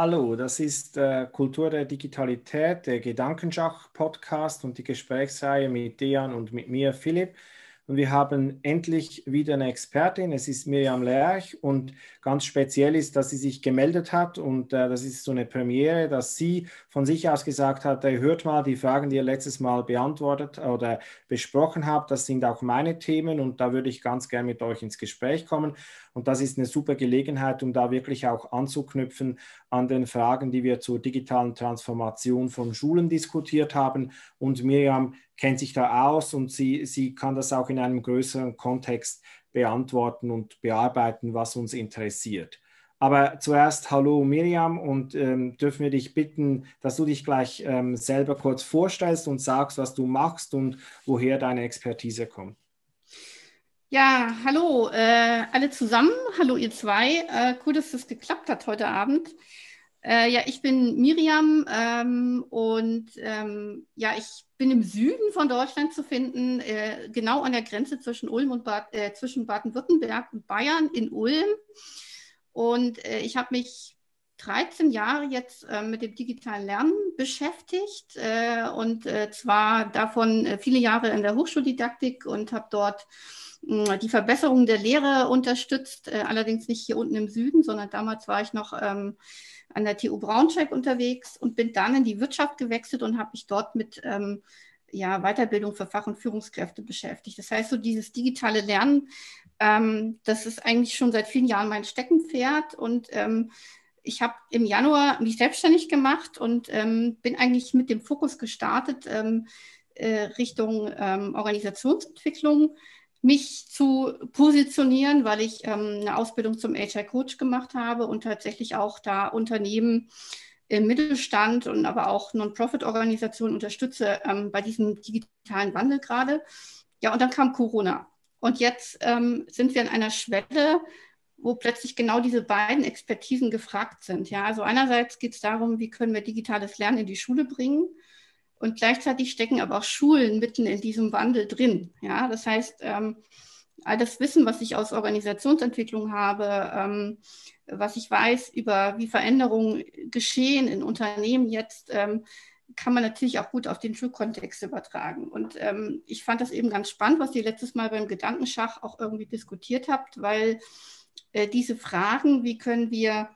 Hallo, das ist äh, Kultur der Digitalität, der Gedankenschach-Podcast und die Gesprächsreihe mit Dejan und mit mir, Philipp. Und wir haben endlich wieder eine Expertin. Es ist Miriam Lerch und ganz speziell ist, dass sie sich gemeldet hat und äh, das ist so eine Premiere, dass sie von sich aus gesagt hat, hey, hört mal die Fragen, die ihr letztes Mal beantwortet oder besprochen habt. Das sind auch meine Themen und da würde ich ganz gern mit euch ins Gespräch kommen. Und das ist eine super Gelegenheit, um da wirklich auch anzuknüpfen an den Fragen, die wir zur digitalen Transformation von Schulen diskutiert haben. Und Miriam kennt sich da aus und sie, sie kann das auch in einem größeren Kontext beantworten und bearbeiten, was uns interessiert. Aber zuerst hallo Miriam und ähm, dürfen wir dich bitten, dass du dich gleich ähm, selber kurz vorstellst und sagst, was du machst und woher deine Expertise kommt. Ja, hallo äh, alle zusammen. Hallo ihr zwei. Äh, cool, dass das geklappt hat heute Abend. Äh, ja, ich bin Miriam ähm, und ähm, ja, ich bin im Süden von Deutschland zu finden, äh, genau an der Grenze zwischen Ulm und Bad, äh, zwischen Baden-Württemberg und Bayern in Ulm. Und äh, ich habe mich 13 Jahre jetzt äh, mit dem digitalen Lernen beschäftigt äh, und zwar davon viele Jahre in der Hochschuldidaktik und habe dort die Verbesserung der Lehre unterstützt, allerdings nicht hier unten im Süden, sondern damals war ich noch ähm, an der TU Braunschweig unterwegs und bin dann in die Wirtschaft gewechselt und habe mich dort mit ähm, ja, Weiterbildung für Fach- und Führungskräfte beschäftigt. Das heißt, so dieses digitale Lernen, ähm, das ist eigentlich schon seit vielen Jahren mein Steckenpferd und ähm, ich habe im Januar mich selbstständig gemacht und ähm, bin eigentlich mit dem Fokus gestartet ähm, äh, Richtung ähm, Organisationsentwicklung mich zu positionieren, weil ich ähm, eine Ausbildung zum HR-Coach gemacht habe und tatsächlich auch da Unternehmen im Mittelstand und aber auch Non-Profit-Organisationen unterstütze ähm, bei diesem digitalen Wandel gerade. Ja, und dann kam Corona. Und jetzt ähm, sind wir an einer Schwelle, wo plötzlich genau diese beiden Expertisen gefragt sind. Ja, also einerseits geht es darum, wie können wir digitales Lernen in die Schule bringen und gleichzeitig stecken aber auch Schulen mitten in diesem Wandel drin. Ja, das heißt, ähm, all das Wissen, was ich aus Organisationsentwicklung habe, ähm, was ich weiß über wie Veränderungen geschehen in Unternehmen jetzt, ähm, kann man natürlich auch gut auf den Schulkontext übertragen. Und ähm, ich fand das eben ganz spannend, was ihr letztes Mal beim Gedankenschach auch irgendwie diskutiert habt, weil diese Fragen, wie können wir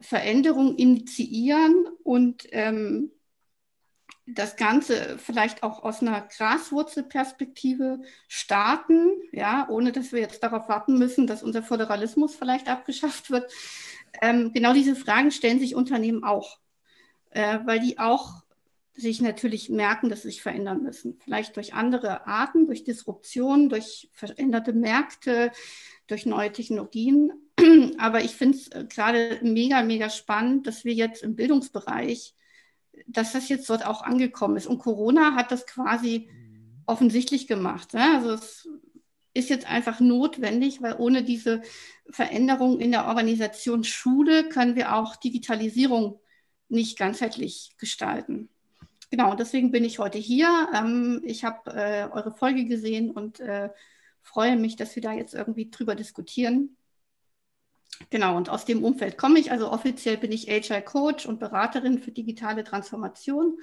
Veränderungen initiieren und ähm, das Ganze vielleicht auch aus einer Graswurzelperspektive starten, ja, ohne dass wir jetzt darauf warten müssen, dass unser Föderalismus vielleicht abgeschafft wird. Ähm, genau diese Fragen stellen sich Unternehmen auch, äh, weil die auch sich natürlich merken, dass sie sich verändern müssen. Vielleicht durch andere Arten, durch Disruption, durch veränderte Märkte, durch neue Technologien. Aber ich finde es äh, gerade mega, mega spannend, dass wir jetzt im Bildungsbereich dass das jetzt dort auch angekommen ist. Und Corona hat das quasi offensichtlich gemacht. Ne? Also es ist jetzt einfach notwendig, weil ohne diese Veränderung in der Organisation Schule können wir auch Digitalisierung nicht ganzheitlich gestalten. Genau, deswegen bin ich heute hier. Ähm, ich habe äh, eure Folge gesehen und äh, freue mich, dass wir da jetzt irgendwie drüber diskutieren. Genau, und aus dem Umfeld komme ich. Also offiziell bin ich HR Coach und Beraterin für digitale Transformation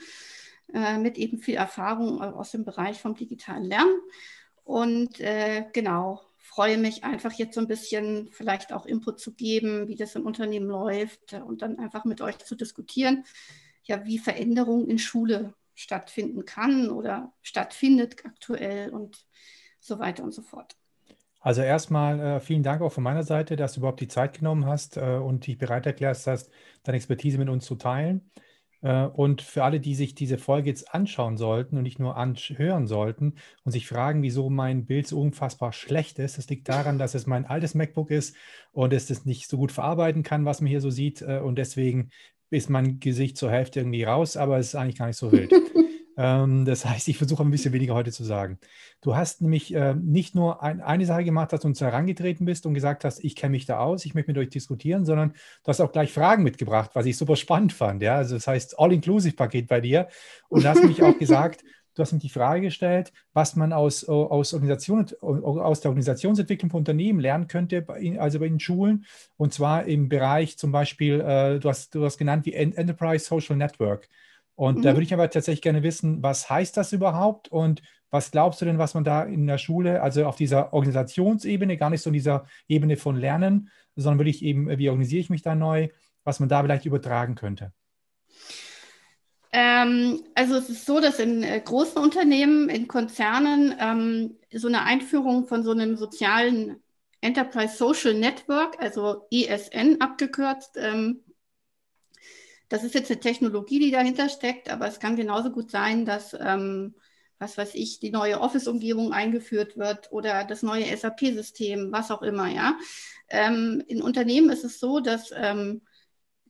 äh, mit eben viel Erfahrung aus dem Bereich vom digitalen Lernen. Und äh, genau, freue mich einfach jetzt so ein bisschen vielleicht auch Input zu geben, wie das im Unternehmen läuft und dann einfach mit euch zu diskutieren, ja, wie Veränderung in Schule stattfinden kann oder stattfindet aktuell und so weiter und so fort. Also erstmal äh, vielen Dank auch von meiner Seite, dass du überhaupt die Zeit genommen hast äh, und dich bereit erklärst hast, deine Expertise mit uns zu teilen. Äh, und für alle, die sich diese Folge jetzt anschauen sollten und nicht nur anhören sollten und sich fragen, wieso mein Bild so unfassbar schlecht ist, das liegt daran, dass es mein altes MacBook ist und es das nicht so gut verarbeiten kann, was man hier so sieht. Äh, und deswegen ist mein Gesicht zur Hälfte irgendwie raus, aber es ist eigentlich gar nicht so wild. Ähm, das heißt, ich versuche ein bisschen weniger heute zu sagen. Du hast nämlich äh, nicht nur ein, eine Sache gemacht, dass du uns herangetreten bist und gesagt hast, ich kenne mich da aus, ich möchte mit euch diskutieren, sondern du hast auch gleich Fragen mitgebracht, was ich super spannend fand. Ja? Also das heißt All-Inclusive-Paket bei dir. Und du hast mich auch gesagt, Du hast ihm die Frage gestellt, was man aus, aus, Organisation, aus der Organisationsentwicklung von Unternehmen lernen könnte, also bei den Schulen. Und zwar im Bereich zum Beispiel, äh, du, hast, du hast genannt wie Enterprise Social Network. Und mhm. da würde ich aber tatsächlich gerne wissen, was heißt das überhaupt und was glaubst du denn, was man da in der Schule, also auf dieser Organisationsebene, gar nicht so in dieser Ebene von Lernen, sondern würde ich eben, wie organisiere ich mich da neu, was man da vielleicht übertragen könnte? Ähm, also es ist so, dass in äh, großen Unternehmen, in Konzernen ähm, so eine Einführung von so einem sozialen Enterprise Social Network, also ESN abgekürzt, ähm, das ist jetzt eine Technologie, die dahinter steckt, aber es kann genauso gut sein, dass, ähm, was weiß ich, die neue Office-Umgebung eingeführt wird oder das neue SAP-System, was auch immer, ja. Ähm, in Unternehmen ist es so, dass ähm,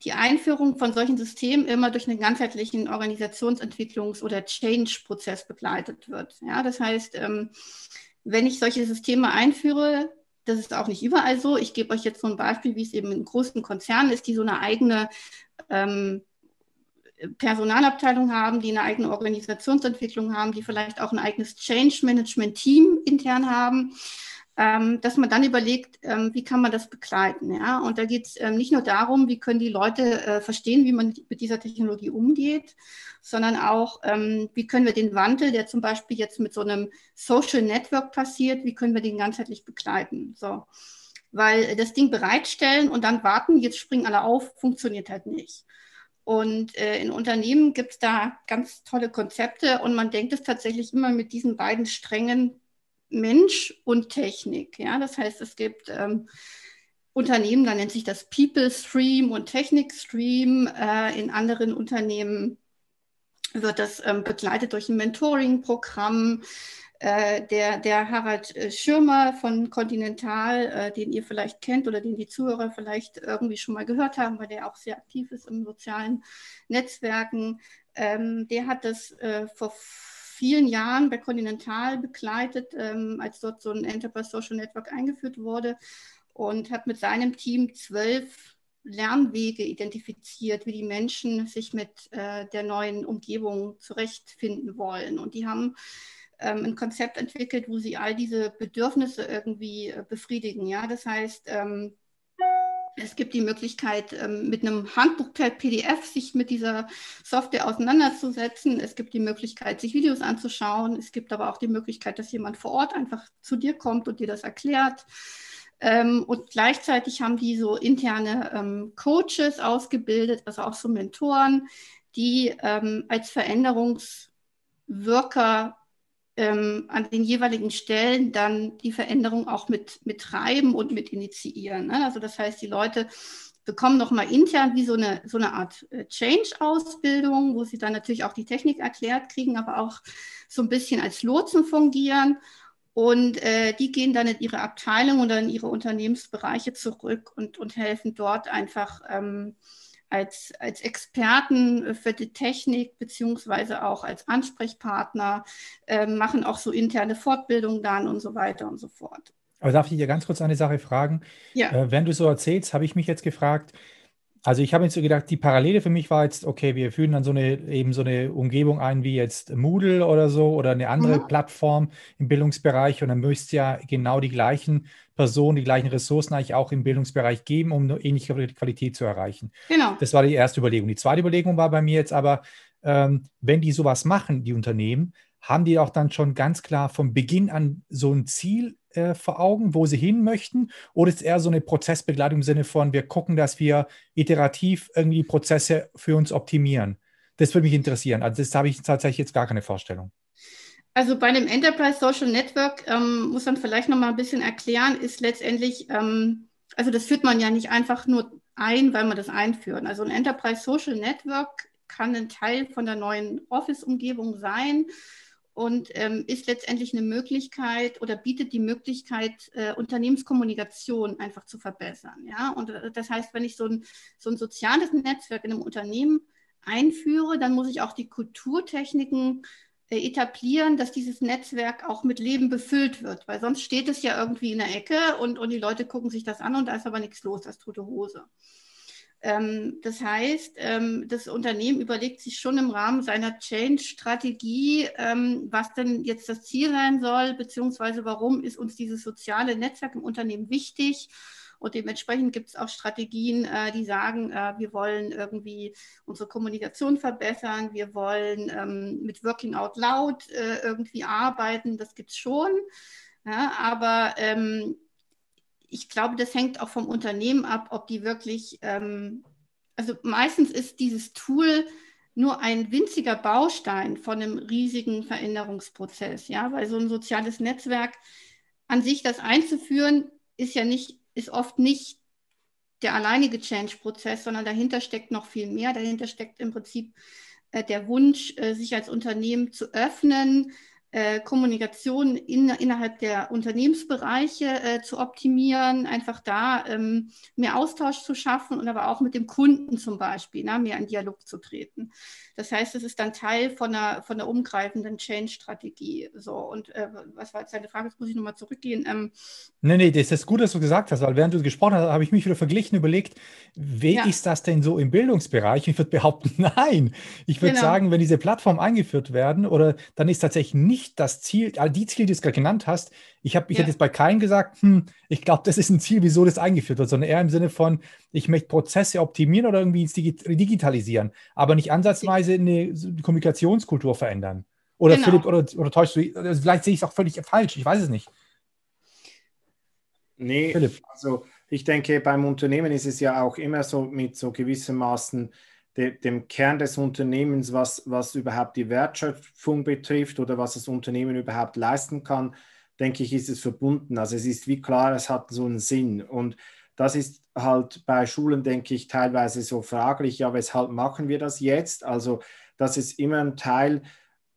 die Einführung von solchen Systemen immer durch einen ganzheitlichen Organisationsentwicklungs- oder Change-Prozess begleitet wird. Ja, das heißt, ähm, wenn ich solche Systeme einführe, das ist auch nicht überall so. Ich gebe euch jetzt so ein Beispiel, wie es eben in großen Konzernen ist, die so eine eigene ähm, Personalabteilung haben, die eine eigene Organisationsentwicklung haben, die vielleicht auch ein eigenes Change Management Team intern haben ähm, dass man dann überlegt, ähm, wie kann man das begleiten. Ja? Und da geht es ähm, nicht nur darum, wie können die Leute äh, verstehen, wie man mit dieser Technologie umgeht, sondern auch, ähm, wie können wir den Wandel, der zum Beispiel jetzt mit so einem Social Network passiert, wie können wir den ganzheitlich begleiten. So. Weil das Ding bereitstellen und dann warten, jetzt springen alle auf, funktioniert halt nicht. Und äh, in Unternehmen gibt es da ganz tolle Konzepte und man denkt es tatsächlich immer mit diesen beiden Strängen Mensch und Technik. Ja, das heißt, es gibt ähm, Unternehmen, da nennt sich das People Stream und Technik Stream. Äh, in anderen Unternehmen wird das ähm, begleitet durch ein Mentoring-Programm. Äh, der, der Harald äh, Schirmer von Continental, äh, den ihr vielleicht kennt oder den die Zuhörer vielleicht irgendwie schon mal gehört haben, weil der auch sehr aktiv ist in sozialen Netzwerken, ähm, der hat das vor vielen Jahren bei Continental begleitet, ähm, als dort so ein Enterprise Social Network eingeführt wurde und hat mit seinem Team zwölf Lernwege identifiziert, wie die Menschen sich mit der neuen Umgebung zurechtfinden wollen. Und die haben ein Konzept entwickelt, wo sie all diese Bedürfnisse irgendwie äh, befriedigen. Ja, das heißt, ähm, es gibt die Möglichkeit, ähm, mit einem Handbuch per PDF sich mit dieser Software auseinanderzusetzen. Es gibt die Möglichkeit, sich Videos anzuschauen. Es gibt aber auch die Möglichkeit, dass jemand vor Ort einfach zu dir kommt und dir das erklärt. Ähm, und gleichzeitig haben die so interne ähm, Coaches ausgebildet, also auch so Mentoren, die als Veränderungswirker ähm, an den jeweiligen Stellen dann die Veränderung auch mit, mit treiben und mit initiieren. Ne? Also das heißt, die Leute bekommen nochmal intern wie so eine, so eine Art äh, Change-Ausbildung, wo sie dann natürlich auch die Technik erklärt kriegen, aber auch so ein bisschen als Lotsen fungieren. Und äh, die gehen dann in ihre Abteilung oder in ihre Unternehmensbereiche zurück und, und helfen dort einfach ähm, als, als Experten für die Technik beziehungsweise auch als Ansprechpartner, äh, machen auch so interne Fortbildungen dann und so weiter und so fort. Aber darf ich dir ganz kurz eine Sache fragen? Ja. Äh, wenn du so erzählst, habe ich mich jetzt gefragt, also ich habe jetzt so gedacht, die Parallele für mich war jetzt, okay, wir führen dann so eine eben so eine Umgebung ein wie jetzt Moodle oder so oder eine andere mhm. Plattform im Bildungsbereich und dann müsste ja genau die gleichen Personen, die gleichen Ressourcen eigentlich auch im Bildungsbereich geben, um eine ähnliche Qualität zu erreichen. Genau. Das war die erste Überlegung. Die zweite Überlegung war bei mir jetzt aber, ähm, wenn die sowas machen, die Unternehmen, haben die auch dann schon ganz klar von Beginn an so ein Ziel äh, vor Augen, wo sie hin möchten? Oder ist es eher so eine Prozessbegleitung im Sinne von, wir gucken, dass wir iterativ irgendwie Prozesse für uns optimieren? Das würde mich interessieren. Also das habe ich tatsächlich jetzt gar keine Vorstellung. Also bei einem Enterprise Social Network ähm, muss man vielleicht noch mal ein bisschen erklären, ist letztendlich, ähm, also das führt man ja nicht einfach nur ein, weil man das einführt. Also ein Enterprise Social Network kann ein Teil von der neuen Office-Umgebung sein und ähm, ist letztendlich eine Möglichkeit oder bietet die Möglichkeit, äh, Unternehmenskommunikation einfach zu verbessern. Ja? Und äh, das heißt, wenn ich so ein, so ein soziales Netzwerk in einem Unternehmen einführe, dann muss ich auch die Kulturtechniken äh, etablieren, dass dieses Netzwerk auch mit Leben befüllt wird, weil sonst steht es ja irgendwie in der Ecke und, und die Leute gucken sich das an und da ist aber nichts los, das tote Hose. Ähm, das heißt, ähm, das Unternehmen überlegt sich schon im Rahmen seiner Change-Strategie, ähm, was denn jetzt das Ziel sein soll, beziehungsweise warum ist uns dieses soziale Netzwerk im Unternehmen wichtig. Und dementsprechend gibt es auch Strategien, äh, die sagen, äh, wir wollen irgendwie unsere Kommunikation verbessern, wir wollen mit Working Out Loud äh, irgendwie arbeiten. Das gibt es schon. Ja, aber ähm, ich glaube, das hängt auch vom Unternehmen ab, ob die wirklich, ähm, also meistens ist dieses Tool nur ein winziger Baustein von einem riesigen Veränderungsprozess, ja, weil so ein soziales Netzwerk an sich, das einzuführen, ist ja nicht, ist oft nicht der alleinige Change-Prozess, sondern dahinter steckt noch viel mehr. Dahinter steckt im Prinzip äh, der Wunsch, äh, sich als Unternehmen zu öffnen, äh, Kommunikation in, innerhalb der Unternehmensbereiche äh, zu optimieren, einfach da ähm, mehr Austausch zu schaffen und aber auch mit dem Kunden zum Beispiel ne, mehr in Dialog zu treten. Das heißt, es ist dann Teil von einer, von einer umgreifenden Change-Strategie. So, und äh, was war jetzt deine Frage? Jetzt muss ich nochmal zurückgehen. Ähm, nee, nee, das ist gut, dass du gesagt hast, weil während du gesprochen hast, habe ich mich wieder verglichen, überlegt, wie ja. ist das denn so im Bildungsbereich? Ich würde behaupten, nein. Ich würde genau. sagen, wenn diese Plattformen eingeführt werden, oder dann ist tatsächlich nicht das Ziel, all die Ziele, die du gerade genannt hast, ich, hab, ich ja. hätte jetzt bei keinem gesagt, hm, ich glaube, das ist ein Ziel, wieso das eingeführt wird, sondern eher im Sinne von, ich möchte Prozesse optimieren oder irgendwie digitalisieren, aber nicht ansatzweise eine Kommunikationskultur verändern. Oder genau. Philipp, oder, oder täuschst du, also vielleicht sehe ich es auch völlig falsch, ich weiß es nicht. Nee, Philipp. also ich denke, beim Unternehmen ist es ja auch immer so mit so gewissermaßen de, dem Kern des Unternehmens, was, was überhaupt die Wertschöpfung betrifft oder was das Unternehmen überhaupt leisten kann, denke ich, ist es verbunden. Also es ist wie klar, es hat so einen Sinn. Und das ist halt bei Schulen, denke ich, teilweise so fraglich, ja, weshalb machen wir das jetzt? Also, dass es immer einen Teil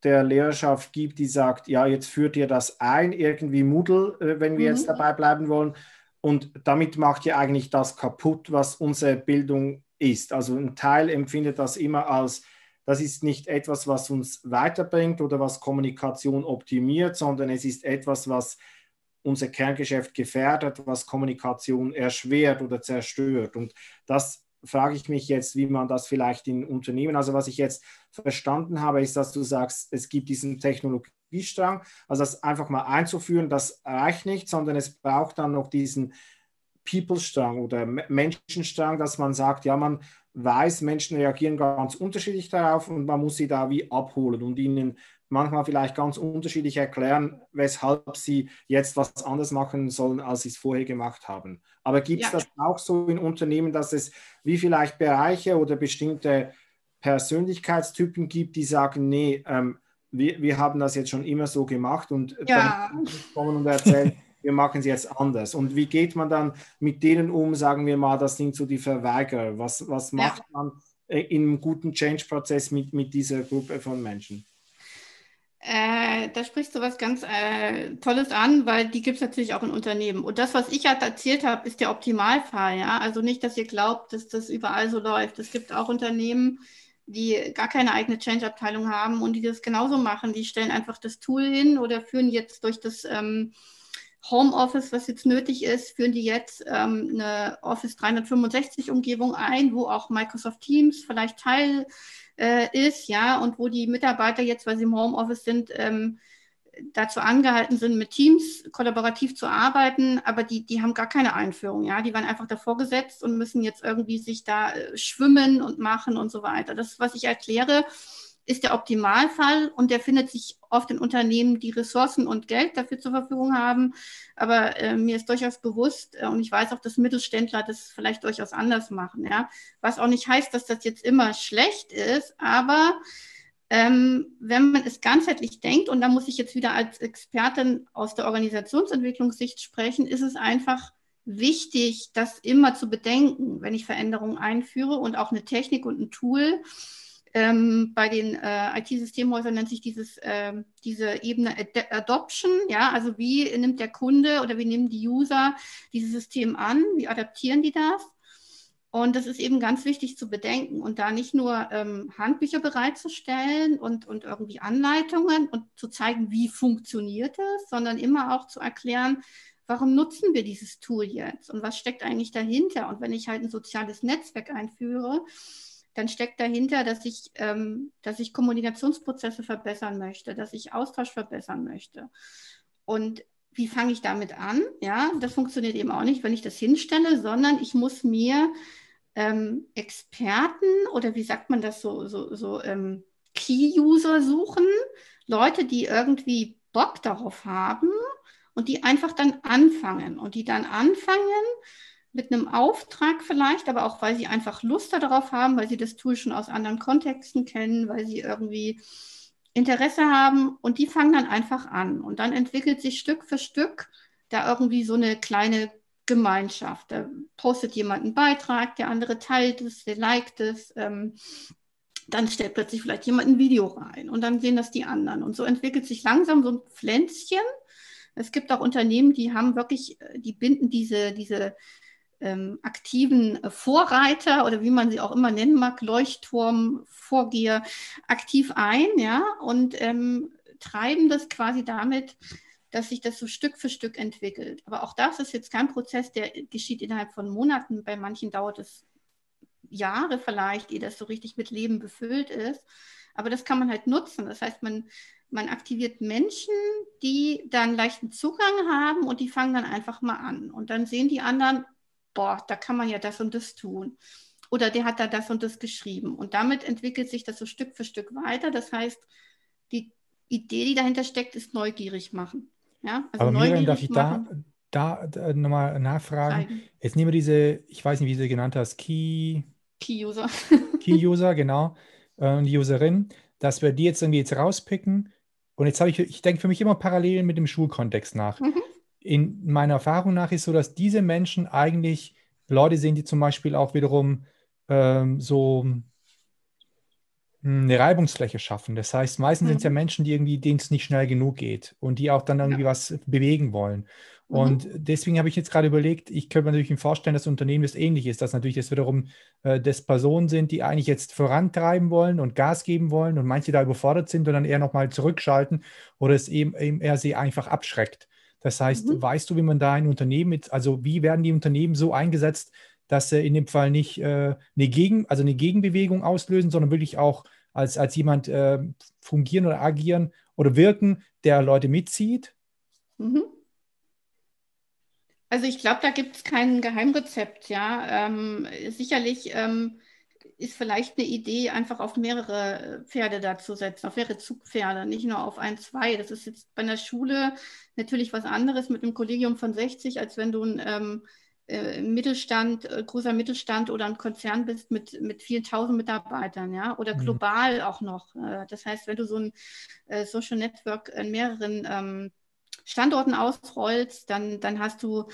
der Lehrerschaft gibt, die sagt, ja, jetzt führt ihr das ein, irgendwie Moodle, äh, wenn wir mhm. jetzt dabei bleiben wollen. Und damit macht ihr eigentlich das kaputt, was unsere Bildung ist. Also ein Teil empfindet das immer als das ist nicht etwas, was uns weiterbringt oder was Kommunikation optimiert, sondern es ist etwas, was unser Kerngeschäft gefährdet, was Kommunikation erschwert oder zerstört. Und das frage ich mich jetzt, wie man das vielleicht in Unternehmen, also was ich jetzt verstanden habe, ist, dass du sagst, es gibt diesen Technologiestrang, also das einfach mal einzuführen, das reicht nicht, sondern es braucht dann noch diesen People-Strang oder Menschenstrang, dass man sagt, ja, man weiß, Menschen reagieren ganz unterschiedlich darauf und man muss sie da wie abholen und ihnen manchmal vielleicht ganz unterschiedlich erklären, weshalb sie jetzt was anders machen sollen, als sie es vorher gemacht haben. Aber gibt es ja. das auch so in Unternehmen, dass es wie vielleicht Bereiche oder bestimmte Persönlichkeitstypen gibt, die sagen, nee, ähm, wir, wir haben das jetzt schon immer so gemacht und ja. dann kommen und erzählen, wir machen es jetzt anders. Und wie geht man dann mit denen um, sagen wir mal, das sind so die Verweigerer. Was, was macht ja. man äh, in einem guten Change-Prozess mit, mit dieser Gruppe von Menschen? Äh, da sprichst du was ganz äh, Tolles an, weil die gibt es natürlich auch in Unternehmen. Und das, was ich halt erzählt habe, ist der Optimalfall. Ja? Also nicht, dass ihr glaubt, dass das überall so läuft. Es gibt auch Unternehmen, die gar keine eigene Change-Abteilung haben und die das genauso machen. Die stellen einfach das Tool hin oder führen jetzt durch das ähm, Homeoffice, was jetzt nötig ist, führen die jetzt ähm, eine Office 365 Umgebung ein, wo auch Microsoft Teams vielleicht Teil äh, ist, ja, und wo die Mitarbeiter jetzt, weil sie im Homeoffice sind, ähm, dazu angehalten sind, mit Teams kollaborativ zu arbeiten, aber die, die haben gar keine Einführung, ja, die waren einfach davor gesetzt und müssen jetzt irgendwie sich da äh, schwimmen und machen und so weiter. Das, was ich erkläre, ist der Optimalfall und der findet sich oft in Unternehmen, die Ressourcen und Geld dafür zur Verfügung haben. Aber äh, mir ist durchaus bewusst äh, und ich weiß auch, dass Mittelständler das vielleicht durchaus anders machen. Ja? Was auch nicht heißt, dass das jetzt immer schlecht ist, aber ähm, wenn man es ganzheitlich denkt, und da muss ich jetzt wieder als Expertin aus der Organisationsentwicklungssicht sprechen, ist es einfach wichtig, das immer zu bedenken, wenn ich Veränderungen einführe und auch eine Technik und ein Tool ähm, bei den äh, IT-Systemhäusern nennt sich dieses, äh, diese Ebene Ad Adoption. Ja, also wie nimmt der Kunde oder wie nehmen die User dieses System an? Wie adaptieren die das? Und das ist eben ganz wichtig zu bedenken und da nicht nur ähm, Handbücher bereitzustellen und, und irgendwie Anleitungen und zu zeigen, wie funktioniert es, sondern immer auch zu erklären, warum nutzen wir dieses Tool jetzt und was steckt eigentlich dahinter? Und wenn ich halt ein soziales Netzwerk einführe, dann steckt dahinter, dass ich, ähm, dass ich Kommunikationsprozesse verbessern möchte, dass ich Austausch verbessern möchte. Und wie fange ich damit an? Ja, das funktioniert eben auch nicht, wenn ich das hinstelle, sondern ich muss mir ähm, Experten oder wie sagt man das so, so, so ähm, Key-User suchen, Leute, die irgendwie Bock darauf haben und die einfach dann anfangen und die dann anfangen mit einem Auftrag vielleicht, aber auch weil sie einfach Lust darauf haben, weil sie das Tool schon aus anderen Kontexten kennen, weil sie irgendwie Interesse haben und die fangen dann einfach an und dann entwickelt sich Stück für Stück da irgendwie so eine kleine Gemeinschaft. Da postet jemand einen Beitrag, der andere teilt es, der liked es. Ähm, dann stellt plötzlich vielleicht jemand ein Video rein und dann sehen das die anderen. Und so entwickelt sich langsam so ein Pflänzchen. Es gibt auch Unternehmen, die haben wirklich, äh, die binden diese, diese ähm, aktiven Vorreiter oder wie man sie auch immer nennen mag, Leuchtturm, Vorgeher, aktiv ein, ja, und ähm, treiben das quasi damit, dass sich das so Stück für Stück entwickelt. Aber auch das ist jetzt kein Prozess, der geschieht innerhalb von Monaten. Bei manchen dauert es Jahre vielleicht, ehe das so richtig mit Leben befüllt ist. Aber das kann man halt nutzen. Das heißt, man, man aktiviert Menschen, die dann leichten Zugang haben und die fangen dann einfach mal an. Und dann sehen die anderen, boah, da kann man ja das und das tun. Oder der hat da das und das geschrieben. Und damit entwickelt sich das so Stück für Stück weiter. Das heißt, die Idee, die dahinter steckt, ist neugierig machen. Ja, also Aber Miriam, darf ich machen. da, da nochmal nachfragen? Zeigen. Jetzt nehmen wir diese, ich weiß nicht, wie du sie genannt hast, Key... Key-User. Key-User, genau. Und die Userin, dass wir die jetzt irgendwie jetzt rauspicken. Und jetzt habe ich, ich denke für mich immer parallel mit dem Schulkontext nach. Mhm. In meiner Erfahrung nach ist so, dass diese Menschen eigentlich Leute sind, die zum Beispiel auch wiederum ähm, so eine Reibungsfläche schaffen. Das heißt, meistens mhm. sind es ja Menschen, die irgendwie, denen es nicht schnell genug geht und die auch dann irgendwie ja. was bewegen wollen. Mhm. Und deswegen habe ich jetzt gerade überlegt, ich könnte mir natürlich vorstellen, dass Unternehmen das ähnlich ist, dass natürlich das wiederum äh, das Personen sind, die eigentlich jetzt vorantreiben wollen und Gas geben wollen und manche da überfordert sind und dann eher nochmal zurückschalten oder es eben, eben eher sie einfach abschreckt. Das heißt, mhm. weißt du, wie man da ein Unternehmen mit, also wie werden die Unternehmen so eingesetzt, dass sie in dem Fall nicht äh, eine, Gegen, also eine Gegenbewegung auslösen, sondern wirklich auch als, als jemand äh, fungieren oder agieren oder wirken, der Leute mitzieht? Mhm. Also ich glaube, da gibt es kein Geheimrezept, ja. Ähm, sicherlich ähm, ist vielleicht eine Idee, einfach auf mehrere Pferde da zu setzen, auf mehrere Zugpferde, nicht nur auf ein, zwei. Das ist jetzt bei einer Schule natürlich was anderes mit einem Kollegium von 60, als wenn du ein ähm, äh, Mittelstand, äh, großer Mittelstand oder ein Konzern bist mit, mit vielen tausend Mitarbeitern, ja, oder mhm. global auch noch. Äh, das heißt, wenn du so ein äh, Social Network in mehreren ähm, Standorten ausrollst, dann, dann hast du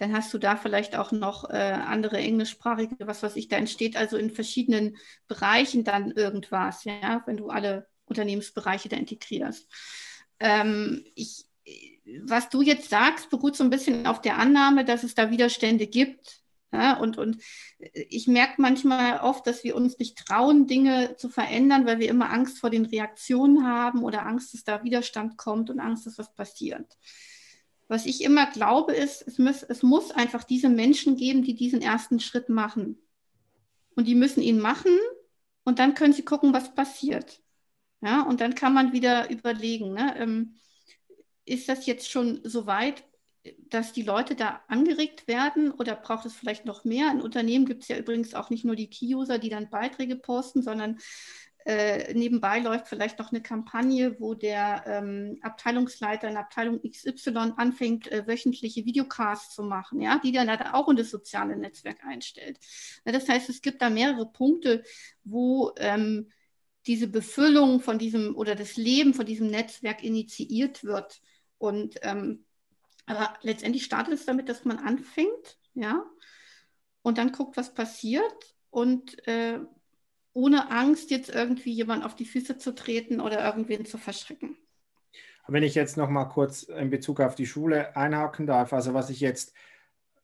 dann hast du da vielleicht auch noch äh, andere englischsprachige, was weiß ich, da entsteht also in verschiedenen Bereichen dann irgendwas, ja, wenn du alle Unternehmensbereiche da integrierst. Ähm, ich, was du jetzt sagst, beruht so ein bisschen auf der Annahme, dass es da Widerstände gibt. Ja, und, und ich merke manchmal oft, dass wir uns nicht trauen, Dinge zu verändern, weil wir immer Angst vor den Reaktionen haben oder Angst, dass da Widerstand kommt und Angst, dass was passiert. Was ich immer glaube, ist, es muss, es muss einfach diese Menschen geben, die diesen ersten Schritt machen. Und die müssen ihn machen und dann können sie gucken, was passiert. Ja, und dann kann man wieder überlegen, ne, ähm, ist das jetzt schon so weit, dass die Leute da angeregt werden oder braucht es vielleicht noch mehr? In Unternehmen gibt es ja übrigens auch nicht nur die Key-User, die dann Beiträge posten, sondern äh, nebenbei läuft vielleicht noch eine Kampagne, wo der ähm, Abteilungsleiter in Abteilung XY anfängt, äh, wöchentliche Videocasts zu machen, ja, die dann halt auch in das soziale Netzwerk einstellt. Ja, das heißt, es gibt da mehrere Punkte, wo ähm, diese Befüllung von diesem oder das Leben von diesem Netzwerk initiiert wird. Und ähm, aber letztendlich startet es damit, dass man anfängt, ja, und dann guckt, was passiert und äh, ohne Angst jetzt irgendwie jemand auf die Füße zu treten oder irgendwen zu verschrecken. Wenn ich jetzt noch mal kurz in Bezug auf die Schule einhaken darf, also was ich jetzt,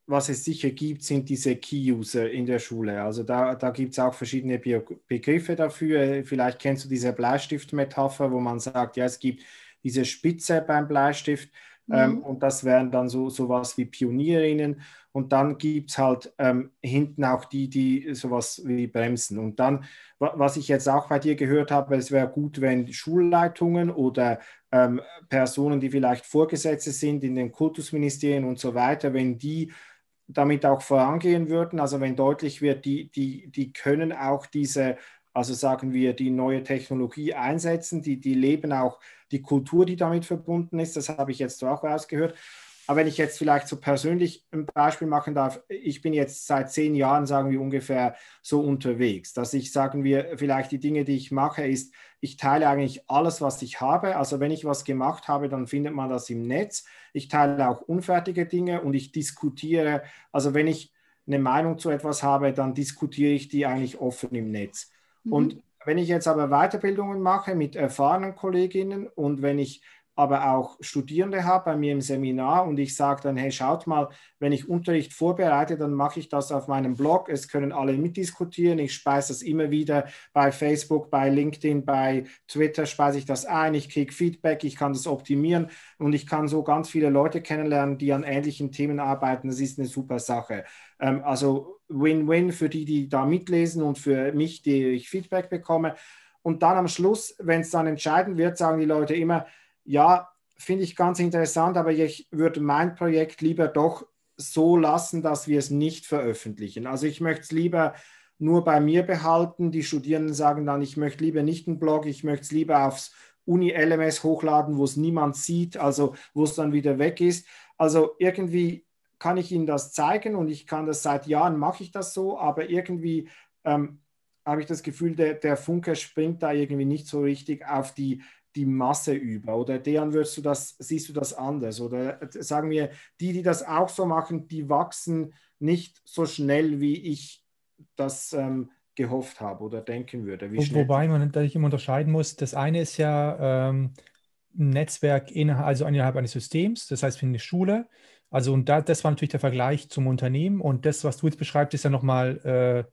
was es sicher gibt, sind diese Key-User in der Schule. Also da, da gibt es auch verschiedene Be Begriffe dafür. Vielleicht kennst du diese Bleistift-Metapher, wo man sagt, ja, es gibt diese Spitze beim Bleistift Ähm, mhm. und das wären dann so sowas wie Pionierinnen. Und dann gibt es halt ähm, hinten auch die, die sowas wie bremsen. Und dann, was ich jetzt auch bei dir gehört habe, es wäre gut, wenn Schulleitungen oder ähm, Personen, die vielleicht Vorgesetzte sind in den Kultusministerien und so weiter, wenn die damit auch vorangehen würden, also wenn deutlich wird, die, die, die können auch diese also sagen wir, die neue Technologie einsetzen, die, die leben auch die Kultur, die damit verbunden ist. Das habe ich jetzt auch rausgehört. Aber wenn ich jetzt vielleicht so persönlich ein Beispiel machen darf, ich bin jetzt seit zehn Jahren, sagen wir ungefähr, so unterwegs, dass ich, sagen wir, vielleicht die Dinge, die ich mache, ist, ich teile eigentlich alles, was ich habe. Also wenn ich was gemacht habe, dann findet man das im Netz. Ich teile auch unfertige Dinge und ich diskutiere. Also wenn ich eine Meinung zu etwas habe, dann diskutiere ich die eigentlich offen im Netz. Mhm. Und wenn ich jetzt aber Weiterbildungen mache mit erfahrenen Kolleginnen und wenn ich aber auch Studierende habe bei mir im Seminar und ich sage dann, hey, schaut mal, wenn ich Unterricht vorbereite, dann mache ich das auf meinem Blog. Es können alle mitdiskutieren. Ich speise das immer wieder bei Facebook, bei LinkedIn, bei Twitter speise ich das ein. Ich kriege Feedback, ich kann das optimieren und ich kann so ganz viele Leute kennenlernen, die an ähnlichen Themen arbeiten. Das ist eine super Sache. Ähm, also Win-Win für die, die da mitlesen und für mich, die ich Feedback bekomme. Und dann am Schluss, wenn es dann entscheiden wird, sagen die Leute immer, ja, finde ich ganz interessant, aber ich würde mein Projekt lieber doch so lassen, dass wir es nicht veröffentlichen. Also ich möchte es lieber nur bei mir behalten. Die Studierenden sagen dann, ich möchte lieber nicht einen Blog, ich möchte es lieber aufs Uni-LMS hochladen, wo es niemand sieht, also wo es dann wieder weg ist. Also irgendwie kann ich Ihnen das zeigen und ich kann das seit Jahren, mache ich das so, aber irgendwie ähm, habe ich das Gefühl, der, der Funke springt da irgendwie nicht so richtig auf die die Masse über? Oder Dejan, würdest du das, siehst du das anders? Oder sagen wir, die, die das auch so machen, die wachsen nicht so schnell, wie ich das ähm, gehofft habe oder denken würde. Wo, wobei man natürlich immer unterscheiden muss, das eine ist ja ähm, ein Netzwerk innerhalb, also innerhalb eines Systems, das heißt für eine Schule. Also und da, das war natürlich der Vergleich zum Unternehmen und das, was du jetzt beschreibst, ist ja nochmal äh,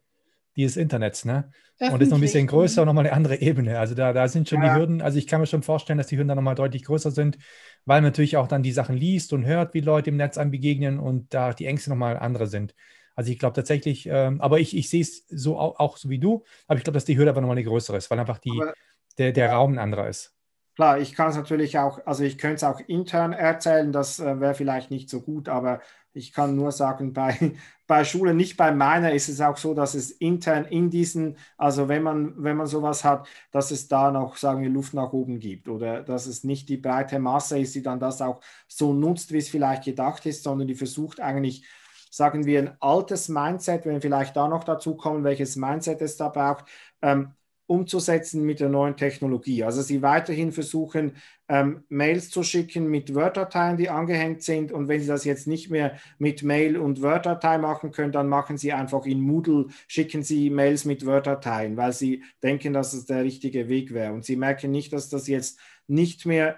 dieses Internets, ne? Und das ist noch ein bisschen größer und nochmal eine andere Ebene. Also da, da sind schon ja. die Hürden, also ich kann mir schon vorstellen, dass die Hürden dann nochmal deutlich größer sind, weil man natürlich auch dann die Sachen liest und hört, wie Leute im Netz einem begegnen und da die Ängste nochmal andere sind. Also ich glaube tatsächlich, ähm, aber ich, ich sehe es so auch, auch, so wie du, aber ich glaube, dass die Hürde aber nochmal eine größere ist, weil einfach die, aber, der, der ja. Raum ein anderer ist. Klar, ich kann es natürlich auch, also ich könnte es auch intern erzählen, das äh, wäre vielleicht nicht so gut, aber ich kann nur sagen, bei, bei Schulen, nicht bei meiner, ist es auch so, dass es intern in diesen, also wenn man, wenn man sowas hat, dass es da noch, sagen wir, Luft nach oben gibt oder dass es nicht die breite Masse ist, die dann das auch so nutzt, wie es vielleicht gedacht ist, sondern die versucht eigentlich, sagen wir, ein altes Mindset, wenn wir vielleicht da noch dazu kommen, welches Mindset es da braucht, ähm, umzusetzen mit der neuen Technologie. Also sie weiterhin versuchen, ähm, Mails zu schicken mit Word-Dateien, die angehängt sind. Und wenn sie das jetzt nicht mehr mit Mail und Word-Datei machen können, dann machen sie einfach in Moodle, schicken sie Mails mit Word-Dateien, weil sie denken, dass es der richtige Weg wäre. Und sie merken nicht, dass das jetzt nicht mehr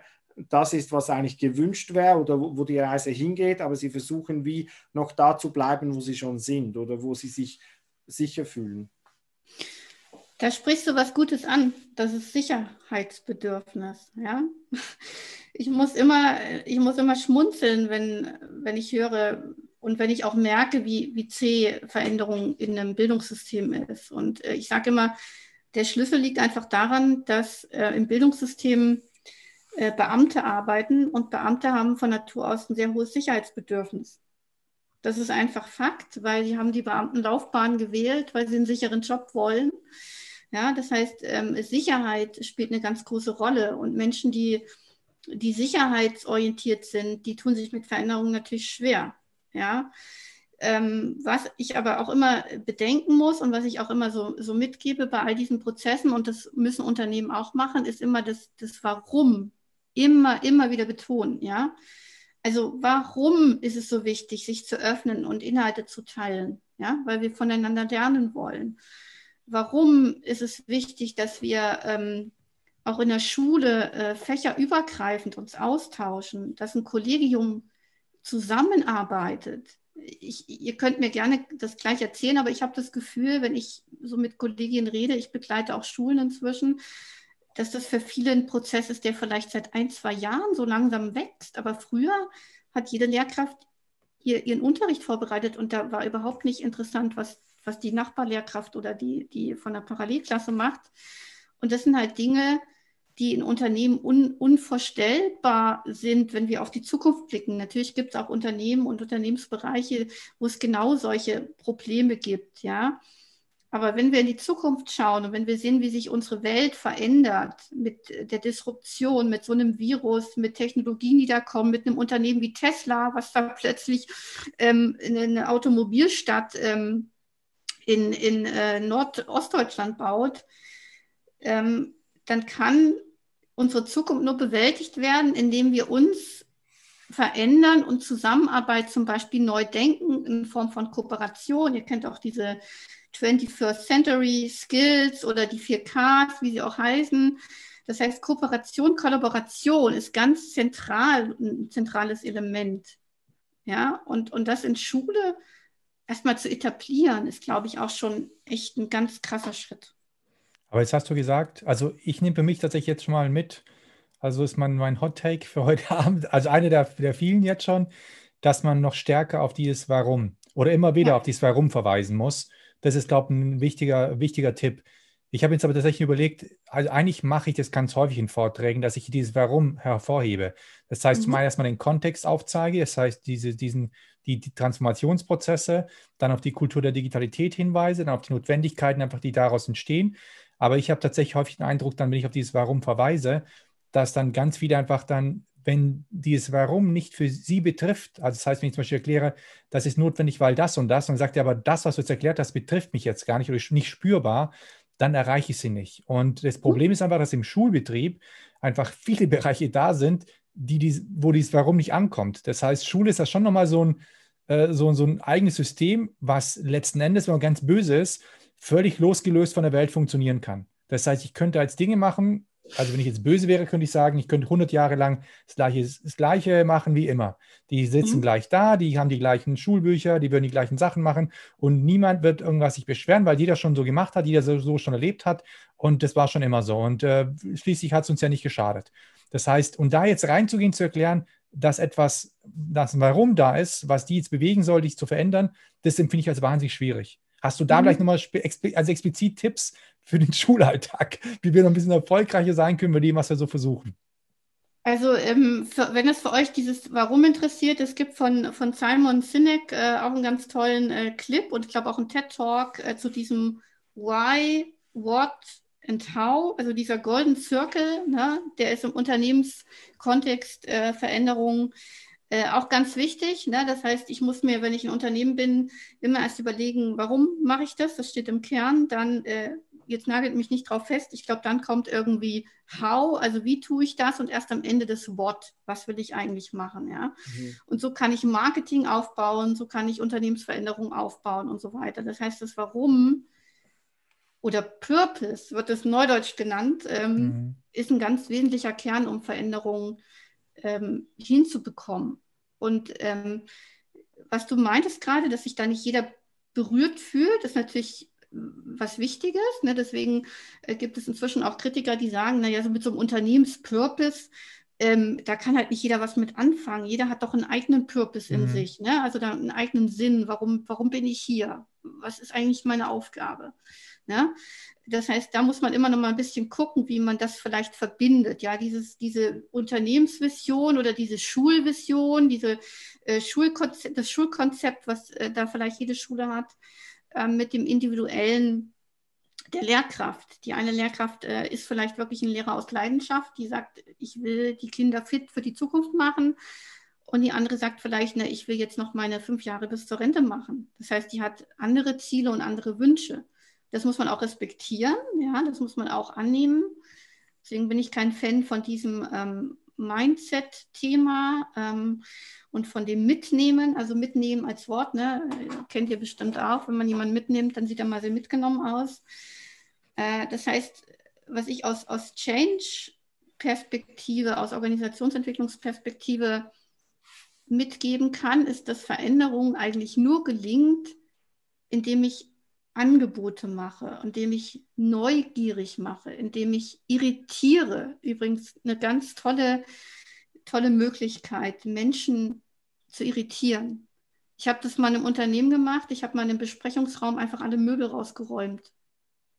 das ist, was eigentlich gewünscht wäre oder wo, wo die Reise hingeht, aber sie versuchen wie noch da zu bleiben, wo sie schon sind oder wo sie sich sicher fühlen. Da sprichst du was Gutes an, das ist Sicherheitsbedürfnis. Ja? Ich muss immer, ich muss immer schmunzeln, wenn, wenn ich höre und wenn ich auch merke, wie, wie zäh Veränderung in einem Bildungssystem ist. Und äh, ich sage immer, der Schlüssel liegt einfach daran, dass äh, im Bildungssystem äh, Beamte arbeiten und Beamte haben von Natur aus ein sehr hohes Sicherheitsbedürfnis. Das ist einfach Fakt, weil sie haben die Beamtenlaufbahn gewählt, weil sie einen sicheren Job wollen. Ja, das heißt, ähm, Sicherheit spielt eine ganz große Rolle und Menschen, die, die sicherheitsorientiert sind, die tun sich mit Veränderungen natürlich schwer. Ja, ähm, was ich aber auch immer bedenken muss und was ich auch immer so, so mitgebe bei all diesen Prozessen, und das müssen Unternehmen auch machen, ist immer das, das Warum immer, immer wieder betonen. Ja, also warum ist es so wichtig, sich zu öffnen und Inhalte zu teilen? Ja, weil wir voneinander lernen wollen warum ist es wichtig, dass wir ähm, auch in der Schule äh, fächerübergreifend uns austauschen, dass ein Kollegium zusammenarbeitet. Ich, ihr könnt mir gerne das gleich erzählen, aber ich habe das Gefühl, wenn ich so mit Kolleginnen rede, ich begleite auch Schulen inzwischen, dass das für viele ein Prozess ist, der vielleicht seit ein, zwei Jahren so langsam wächst. Aber früher hat jede Lehrkraft ihr, ihren Unterricht vorbereitet und da war überhaupt nicht interessant, was, was die Nachbarlehrkraft oder die, die von der Parallelklasse macht. Und das sind halt Dinge, die in Unternehmen un, unvorstellbar sind, wenn wir auf die Zukunft blicken. Natürlich gibt es auch Unternehmen und Unternehmensbereiche, wo es genau solche Probleme gibt, ja. Aber wenn wir in die Zukunft schauen und wenn wir sehen, wie sich unsere Welt verändert mit der Disruption, mit so einem Virus, mit Technologien, die da kommen, mit einem Unternehmen wie Tesla, was da plötzlich ähm, in eine Automobilstadt ähm, in, in äh, Nordostdeutschland baut, ähm, dann kann unsere Zukunft nur bewältigt werden, indem wir uns verändern und Zusammenarbeit zum Beispiel neu denken in Form von Kooperation. Ihr kennt auch diese 21st Century Skills oder die 4Ks, wie sie auch heißen. Das heißt, Kooperation, Kollaboration ist ganz zentral, ein zentrales Element. Ja, und, und das in Schule erstmal zu etablieren, ist, glaube ich, auch schon echt ein ganz krasser Schritt. Aber jetzt hast du gesagt, also ich nehme für mich tatsächlich jetzt schon mal mit, also ist mein, mein Hot Take für heute Abend, also eine der, der vielen jetzt schon, dass man noch stärker auf dieses Warum oder immer wieder ja. auf dieses Warum verweisen muss. Das ist, glaube ich, ein wichtiger, wichtiger Tipp. Ich habe jetzt aber tatsächlich überlegt, also eigentlich mache ich das ganz häufig in Vorträgen, dass ich dieses Warum hervorhebe. Das heißt, mhm. zum einen erstmal den Kontext aufzeige, das heißt, diese, diesen, die, die, Transformationsprozesse, dann auf die Kultur der Digitalität hinweise, dann auf die Notwendigkeiten, einfach die daraus entstehen. Aber ich habe tatsächlich häufig den Eindruck, dann, wenn ich auf dieses Warum verweise, dass dann ganz viele einfach dann wenn dieses Warum nicht für sie betrifft, also das heißt, wenn ich zum Beispiel erkläre, das ist notwendig, weil das und das, und sagt er aber, das, was du jetzt erklärt hast, betrifft mich jetzt gar nicht oder ist nicht spürbar, dann erreiche ich sie nicht. Und das Problem ist einfach, dass im Schulbetrieb einfach viele Bereiche da sind, die, die, wo dieses Warum nicht ankommt. Das heißt, Schule ist ja schon nochmal so ein, äh, so, so ein eigenes System, was letzten Endes, wenn man ganz böse ist, völlig losgelöst von der Welt funktionieren kann. Das heißt, ich könnte als Dinge machen, also wenn ich jetzt böse wäre, könnte ich sagen, ich könnte 100 Jahre lang das Gleiche, das Gleiche machen wie immer. Die sitzen mhm. gleich da, die haben die gleichen Schulbücher, die würden die gleichen Sachen machen und niemand wird irgendwas sich beschweren, weil jeder schon so gemacht hat, jeder so, so schon erlebt hat und das war schon immer so. Und äh, schließlich hat es uns ja nicht geschadet. Das heißt, und da jetzt reinzugehen, zu erklären, dass etwas, das Warum da ist, was die jetzt bewegen soll, dich zu verändern, das empfinde ich als wahnsinnig schwierig. Hast du da mhm. gleich nochmal also explizit Tipps für den Schulalltag, wie wir noch ein bisschen erfolgreicher sein können bei dem, was wir so versuchen? Also, ähm, für, wenn es für euch dieses Warum interessiert, es gibt von, von Simon Sinek äh, auch einen ganz tollen äh, Clip und ich glaube auch einen TED-Talk äh, zu diesem Why, What and How, also dieser Golden Circle, ne, der ist im Unternehmenskontext äh, Veränderungen äh, auch ganz wichtig. Ne? Das heißt, ich muss mir, wenn ich ein Unternehmen bin, immer erst überlegen, warum mache ich das? Das steht im Kern. Dann, äh, jetzt nagelt mich nicht drauf fest. Ich glaube, dann kommt irgendwie how, also wie tue ich das? Und erst am Ende das what, was will ich eigentlich machen? Ja? Mhm. Und so kann ich Marketing aufbauen, so kann ich Unternehmensveränderung aufbauen und so weiter. Das heißt, das Warum oder Purpose wird es neudeutsch genannt, ähm, mhm. ist ein ganz wesentlicher Kern, um Veränderungen ähm, hinzubekommen. Und ähm, was du meintest gerade, dass sich da nicht jeder berührt fühlt, ist natürlich was Wichtiges. Ne? Deswegen äh, gibt es inzwischen auch Kritiker, die sagen, naja, so mit so einem Unternehmenspurpose, ähm, da kann halt nicht jeder was mit anfangen. Jeder hat doch einen eigenen Purpose in mhm. sich, ne? also da einen eigenen Sinn. Warum, warum bin ich hier? Was ist eigentlich meine Aufgabe? Ne? Das heißt, da muss man immer noch mal ein bisschen gucken, wie man das vielleicht verbindet. Ja, dieses, diese Unternehmensvision oder diese Schulvision, diese, äh, Schulkonzept, das Schulkonzept, was äh, da vielleicht jede Schule hat, äh, mit dem individuellen der Lehrkraft. Die eine Lehrkraft äh, ist vielleicht wirklich ein Lehrer aus Leidenschaft, die sagt, ich will die Kinder fit für die Zukunft machen. Und die andere sagt vielleicht, na, ich will jetzt noch meine fünf Jahre bis zur Rente machen. Das heißt, die hat andere Ziele und andere Wünsche. Das muss man auch respektieren, ja, das muss man auch annehmen. Deswegen bin ich kein Fan von diesem ähm, Mindset-Thema ähm, und von dem Mitnehmen, also mitnehmen als Wort, ne, kennt ihr bestimmt auch, wenn man jemanden mitnimmt, dann sieht er mal sehr mitgenommen aus. Äh, das heißt, was ich aus, aus Change-Perspektive, aus Organisationsentwicklungsperspektive mitgeben kann, ist, dass Veränderung eigentlich nur gelingt, indem ich Angebote mache, indem ich neugierig mache, indem ich irritiere. Übrigens eine ganz tolle, tolle Möglichkeit, Menschen zu irritieren. Ich habe das mal einem Unternehmen gemacht. Ich habe mal einem Besprechungsraum einfach alle Möbel rausgeräumt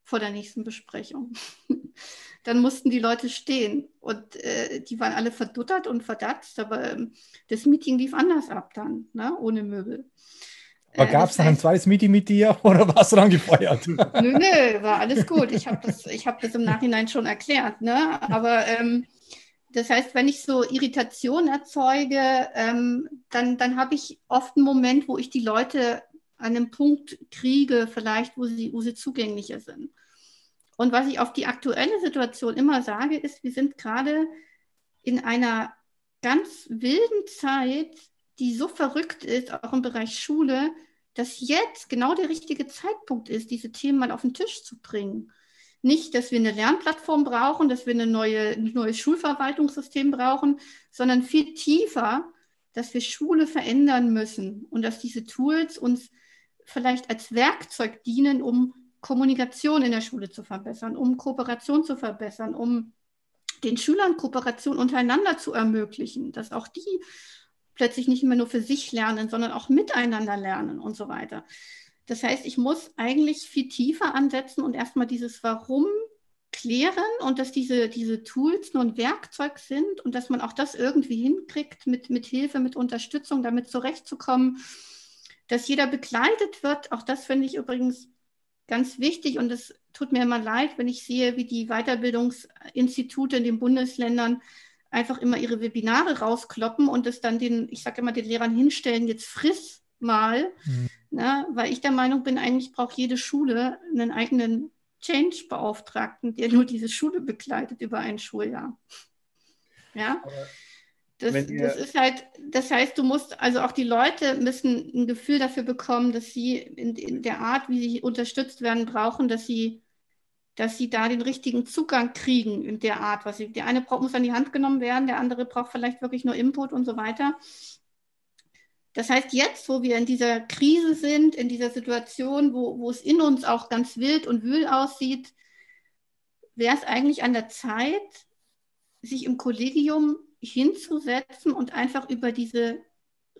vor der nächsten Besprechung. Dann mussten die Leute stehen und äh, die waren alle verduttert und verdatzt, aber ähm, das Meeting lief anders ab dann, ne? ohne Möbel. Aber gab es noch ein zweites Meeting mit dir oder warst du dann gefeuert? Nö, nö, war alles gut. Ich habe das, hab das im Nachhinein schon erklärt. Ne? Aber ähm, das heißt, wenn ich so Irritation erzeuge, ähm, dann, dann habe ich oft einen Moment, wo ich die Leute an einem Punkt kriege, vielleicht, wo sie, wo sie zugänglicher sind. Und was ich auf die aktuelle Situation immer sage, ist, wir sind gerade in einer ganz wilden Zeit, die so verrückt ist, auch im Bereich Schule, dass jetzt genau der richtige Zeitpunkt ist, diese Themen mal auf den Tisch zu bringen. Nicht, dass wir eine Lernplattform brauchen, dass wir eine neue, ein neues Schulverwaltungssystem brauchen, sondern viel tiefer, dass wir Schule verändern müssen und dass diese Tools uns vielleicht als Werkzeug dienen, um Kommunikation in der Schule zu verbessern, um Kooperation zu verbessern, um den Schülern Kooperation untereinander zu ermöglichen, dass auch die plötzlich nicht mehr nur für sich lernen, sondern auch miteinander lernen und so weiter. Das heißt, ich muss eigentlich viel tiefer ansetzen und erstmal dieses Warum klären und dass diese, diese Tools nur ein Werkzeug sind und dass man auch das irgendwie hinkriegt, mit, mit Hilfe, mit Unterstützung damit zurechtzukommen, dass jeder begleitet wird. Auch das finde ich übrigens ganz wichtig und es tut mir immer leid, wenn ich sehe, wie die Weiterbildungsinstitute in den Bundesländern einfach immer ihre Webinare rauskloppen und es dann den, ich sage immer, den Lehrern hinstellen, jetzt friss mal, mhm. ne, weil ich der Meinung bin, eigentlich braucht jede Schule einen eigenen Change-Beauftragten, der nur diese Schule begleitet über ein Schuljahr. Ja. Das, das, ist halt, das heißt, du musst, also auch die Leute müssen ein Gefühl dafür bekommen, dass sie in, in der Art, wie sie unterstützt werden, brauchen, dass sie dass sie da den richtigen Zugang kriegen in der Art, was sie. Der eine braucht, muss an die Hand genommen werden, der andere braucht vielleicht wirklich nur Input und so weiter. Das heißt, jetzt, wo wir in dieser Krise sind, in dieser Situation, wo, wo es in uns auch ganz wild und wühl aussieht, wäre es eigentlich an der Zeit, sich im Kollegium hinzusetzen und einfach über diese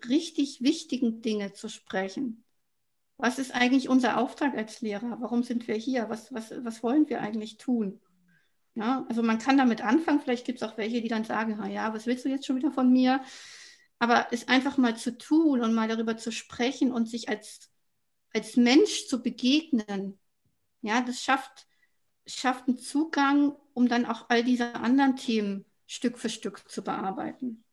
richtig wichtigen Dinge zu sprechen was ist eigentlich unser Auftrag als Lehrer? Warum sind wir hier? Was, was, was wollen wir eigentlich tun? Ja, also man kann damit anfangen, vielleicht gibt es auch welche, die dann sagen, ja, was willst du jetzt schon wieder von mir? Aber es einfach mal zu tun und mal darüber zu sprechen und sich als, als Mensch zu begegnen, ja, das schafft, schafft einen Zugang, um dann auch all diese anderen Themen Stück für Stück zu bearbeiten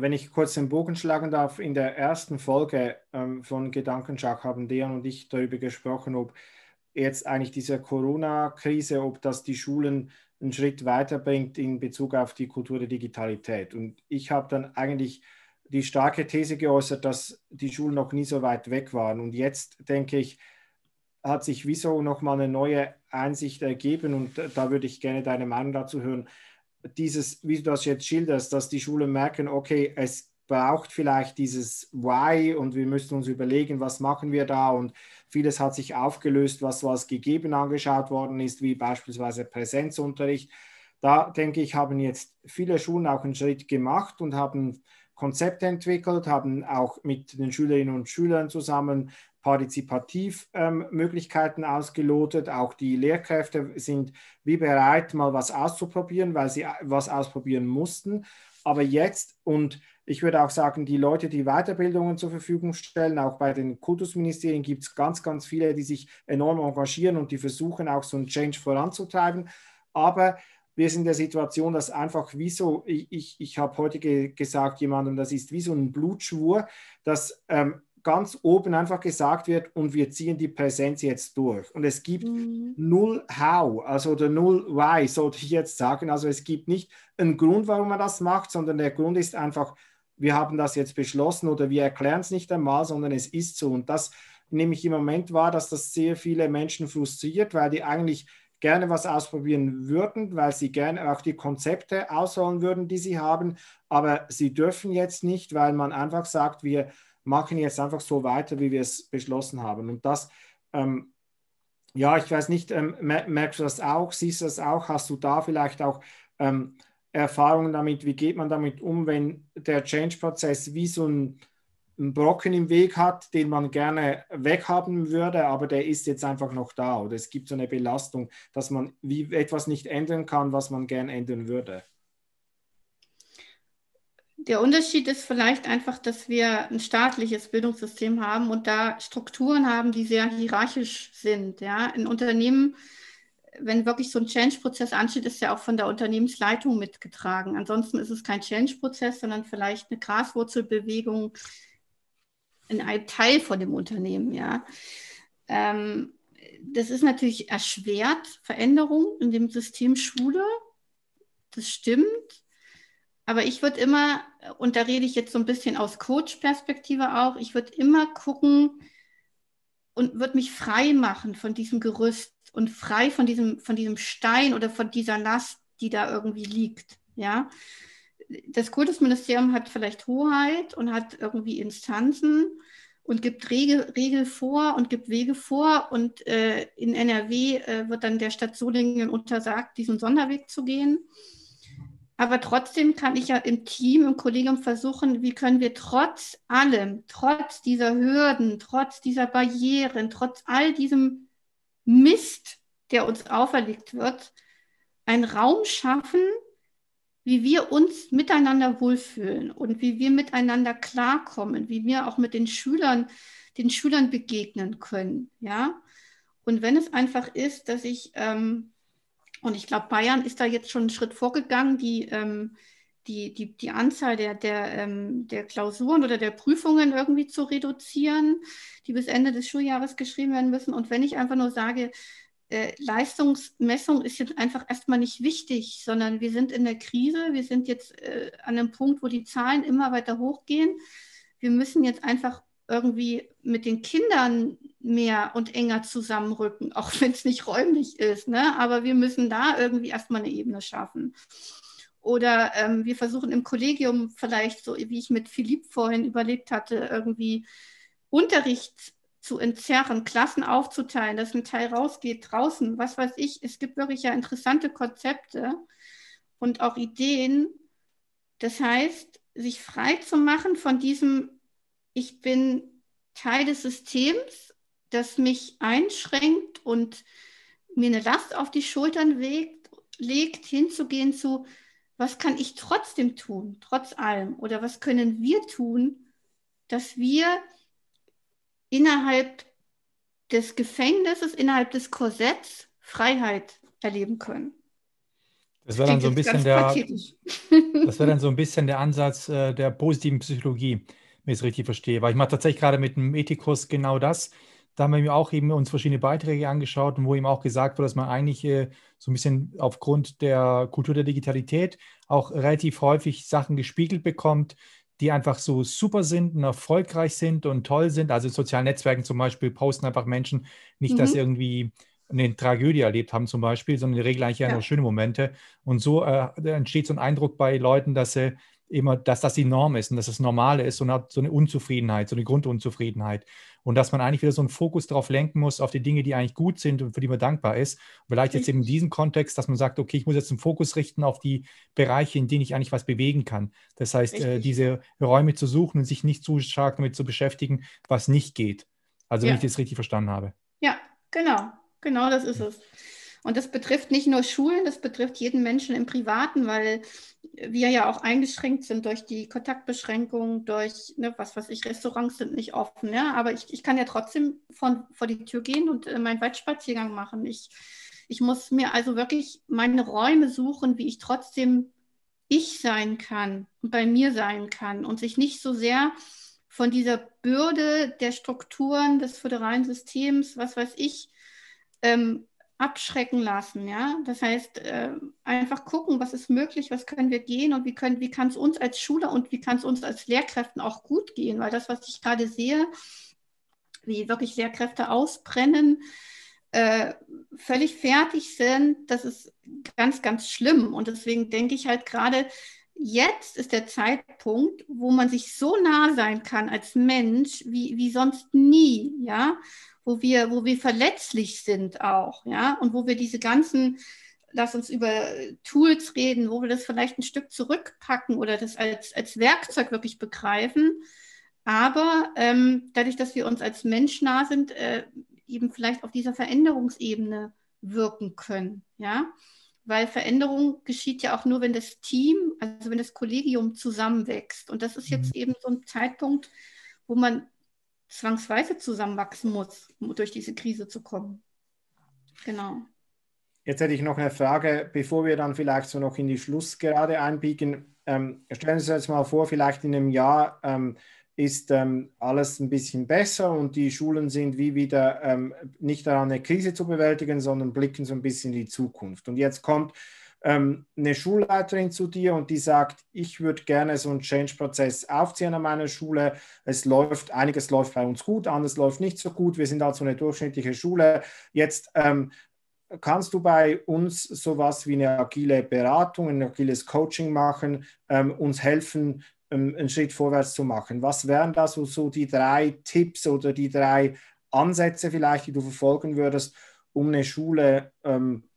wenn ich kurz den Bogen schlagen darf, in der ersten Folge ähm, von Gedankenschach haben Dejan und ich darüber gesprochen, ob jetzt eigentlich diese Corona-Krise, ob das die Schulen einen Schritt weiterbringt in Bezug auf die Kultur der Digitalität. Und ich habe dann eigentlich die starke These geäußert, dass die Schulen noch nie so weit weg waren. Und jetzt denke ich, hat sich wieso nochmal eine neue Einsicht ergeben und da würde ich gerne deine Meinung dazu hören dieses, wie du das jetzt schilderst, dass die Schulen merken, okay, es braucht vielleicht dieses Why und wir müssen uns überlegen, was machen wir da und vieles hat sich aufgelöst, was was gegeben angeschaut worden ist, wie beispielsweise Präsenzunterricht. Da denke ich, haben jetzt viele Schulen auch einen Schritt gemacht und haben Konzepte entwickelt, haben auch mit den Schülerinnen und Schülern zusammen Partizipativmöglichkeiten ähm, ausgelotet. Auch die Lehrkräfte sind wie bereit, mal was auszuprobieren, weil sie äh, was ausprobieren mussten. Aber jetzt und ich würde auch sagen, die Leute, die Weiterbildungen zur Verfügung stellen, auch bei den Kultusministerien gibt es ganz, ganz viele, die sich enorm engagieren und die versuchen auch so einen Change voranzutreiben. Aber wir sind in der Situation, dass einfach wie so, ich, ich, ich habe heute ge gesagt jemandem, das ist wie so ein Blutschwur, dass ähm, ganz oben einfach gesagt wird und wir ziehen die Präsenz jetzt durch. Und es gibt mhm. null How, also oder null Why, sollte ich jetzt sagen. Also es gibt nicht einen Grund, warum man das macht, sondern der Grund ist einfach, wir haben das jetzt beschlossen oder wir erklären es nicht einmal, sondern es ist so. Und das nehme ich im Moment wahr, dass das sehr viele Menschen frustriert, weil die eigentlich gerne was ausprobieren würden, weil sie gerne auch die Konzepte ausholen würden, die sie haben, aber sie dürfen jetzt nicht, weil man einfach sagt, wir machen jetzt einfach so weiter, wie wir es beschlossen haben. Und das Ähm, ja, ich weiß nicht, ähm, merkst du das auch, siehst du das auch? Hast du da vielleicht auch ähm, Erfahrungen damit? Wie geht man damit um, wenn der Change-Prozess wie so ein, ein, Brocken im Weg hat, den man gerne weghaben würde, aber der ist jetzt einfach noch da oder es gibt so eine Belastung, dass man wie etwas nicht ändern kann, was man gerne ändern würde? Der Unterschied ist vielleicht einfach, dass wir ein staatliches Bildungssystem haben und da Strukturen haben, die sehr hierarchisch sind. Ja? In Unternehmen, wenn wirklich so ein Change-Prozess ansteht, ist ja auch von der Unternehmensleitung mitgetragen. Ansonsten ist es kein Change-Prozess, sondern vielleicht eine Graswurzelbewegung in einem Teil von dem Unternehmen. Ja? Ähm, das ist natürlich erschwert, Veränderungen in dem System Schule. Das stimmt. Aber ich würde immer, und da rede ich jetzt so ein bisschen aus Coach-Perspektive auch, ich würde immer gucken und würde mich frei machen von diesem Gerüst und frei von diesem, von diesem Stein oder von dieser Last, die da irgendwie liegt. Ja. Das Kultusministerium hat vielleicht Hoheit und hat irgendwie Instanzen und gibt Regel, Regel vor und gibt Wege vor. Und äh, in NRW äh, wird dann der Stadt Solingen untersagt, diesen Sonderweg zu gehen. Aber trotzdem kann ich ja im Team, im Kollegium versuchen, wie können wir trotz allem, trotz dieser Hürden, trotz dieser Barrieren, trotz all diesem Mist, der uns auferlegt wird, einen Raum schaffen, wie wir uns miteinander wohlfühlen und wie wir miteinander klarkommen, wie wir auch mit den Schülern, den Schülern begegnen können, ja. Und wenn es einfach ist, dass ich ähm, und ich glaube, Bayern ist da jetzt schon einen Schritt vorgegangen, die, ähm, die, die, die Anzahl der, der, ähm, der Klausuren oder der Prüfungen irgendwie zu reduzieren, die bis Ende des Schuljahres geschrieben werden müssen. Und wenn ich einfach nur sage, äh, Leistungsmessung ist jetzt einfach erstmal nicht wichtig, sondern wir sind in der Krise, wir sind jetzt äh, an einem Punkt, wo die Zahlen immer weiter hochgehen. Wir müssen jetzt einfach irgendwie mit den Kindern mehr und enger zusammenrücken, auch wenn es nicht räumlich ist. Ne? Aber wir müssen da irgendwie erstmal eine Ebene schaffen. Oder ähm, wir versuchen im Kollegium vielleicht, so wie ich mit Philipp vorhin überlegt hatte, irgendwie Unterricht zu entzerren, Klassen aufzuteilen, dass ein Teil rausgeht draußen, was weiß ich. Es gibt wirklich ja interessante Konzepte und auch Ideen. Das heißt, sich frei zu machen von diesem ich bin Teil des Systems, das mich einschränkt und mir eine Last auf die Schultern legt, legt hinzugehen zu, was kann ich trotzdem tun, trotz allem? Oder was können wir tun, dass wir innerhalb des Gefängnisses, innerhalb des Korsetts Freiheit erleben können? Das wäre dann so ein bisschen der, das wäre dann so ein bisschen der Ansatz äh, der positiven Psychologie wenn ich es richtig verstehe. Weil ich mache tatsächlich gerade mit einem Ethikurs genau das. Da haben wir auch eben uns verschiedene Beiträge angeschaut und wo eben auch gesagt wurde, dass man eigentlich äh, so ein bisschen aufgrund der Kultur der Digitalität auch relativ häufig Sachen gespiegelt bekommt, die einfach so super sind und erfolgreich sind und toll sind. Also in sozialen Netzwerken zum Beispiel posten einfach Menschen nicht, mhm. dass sie irgendwie eine Tragödie erlebt haben zum Beispiel, sondern in der Regel eigentlich ja. nur schöne Momente. Und so äh, entsteht so ein Eindruck bei Leuten, dass sie immer, dass das die Norm ist und dass das Normale ist und hat so eine Unzufriedenheit, so eine Grundunzufriedenheit. Und dass man eigentlich wieder so einen Fokus darauf lenken muss, auf die Dinge, die eigentlich gut sind und für die man dankbar ist. Und vielleicht jetzt eben in diesem Kontext, dass man sagt, okay, ich muss jetzt einen Fokus richten auf die Bereiche, in denen ich eigentlich was bewegen kann. Das heißt, äh, diese Räume zu suchen und sich nicht zu stark damit zu beschäftigen, was nicht geht. Also, ja. wenn ich das richtig verstanden habe. Ja, genau. Genau das ist es. Und das betrifft nicht nur Schulen, das betrifft jeden Menschen im Privaten, weil wir ja auch eingeschränkt sind durch die Kontaktbeschränkung, durch, ne, was weiß ich, Restaurants sind nicht offen, ja, aber ich, ich kann ja trotzdem von, vor die Tür gehen und äh, meinen Waldspaziergang machen. Ich, ich muss mir also wirklich meine Räume suchen, wie ich trotzdem ich sein kann und bei mir sein kann und sich nicht so sehr von dieser Bürde der Strukturen des föderalen Systems, was weiß ich, ähm, abschrecken lassen, ja. Das heißt, äh, einfach gucken, was ist möglich, was können wir gehen und wie wie kann es uns als Schüler und wie kann es uns als Lehrkräften auch gut gehen, weil das, was ich gerade sehe, wie wirklich Lehrkräfte ausbrennen, äh, völlig fertig sind, das ist ganz, ganz schlimm. Und deswegen denke ich halt gerade, jetzt ist der Zeitpunkt, wo man sich so nah sein kann als Mensch wie, wie sonst nie, ja, wo wir, wo wir verletzlich sind auch, ja, und wo wir diese ganzen, lass uns über Tools reden, wo wir das vielleicht ein Stück zurückpacken oder das als, als Werkzeug wirklich begreifen. Aber ähm, dadurch, dass wir uns als Mensch nah sind, äh, eben vielleicht auf dieser Veränderungsebene wirken können, ja weil Veränderung geschieht ja auch nur, wenn das Team, also wenn das Kollegium zusammenwächst. Und das ist jetzt mhm. eben so ein Zeitpunkt, wo man zwangsweise zusammenwachsen muss, um durch diese Krise zu kommen. Genau. Jetzt hätte ich noch eine Frage, bevor wir dann vielleicht so noch in die Schlussgerade einbiegen. Ähm, stellen Sie sich jetzt mal vor, vielleicht in einem Jahr ähm, ist ähm, alles ein bisschen besser und die Schulen sind wie wieder ähm, nicht daran, eine Krise zu bewältigen, sondern blicken so ein bisschen in die Zukunft. Und jetzt kommt ähm, eine Schulleiterin zu dir und die sagt, ich würde gerne so einen Change-Prozess aufziehen an meiner Schule. Es läuft, einiges läuft bei uns gut, anderes läuft nicht so gut. Wir sind also eine durchschnittliche Schule. Jetzt ähm, kannst du bei uns sowas wie eine agile Beratung, ein agiles Coaching machen, ähm, uns helfen, einen Schritt vorwärts zu machen. Was wären da so, so die drei Tipps oder die drei Ansätze vielleicht, die du verfolgen würdest, um eine Schule ähm,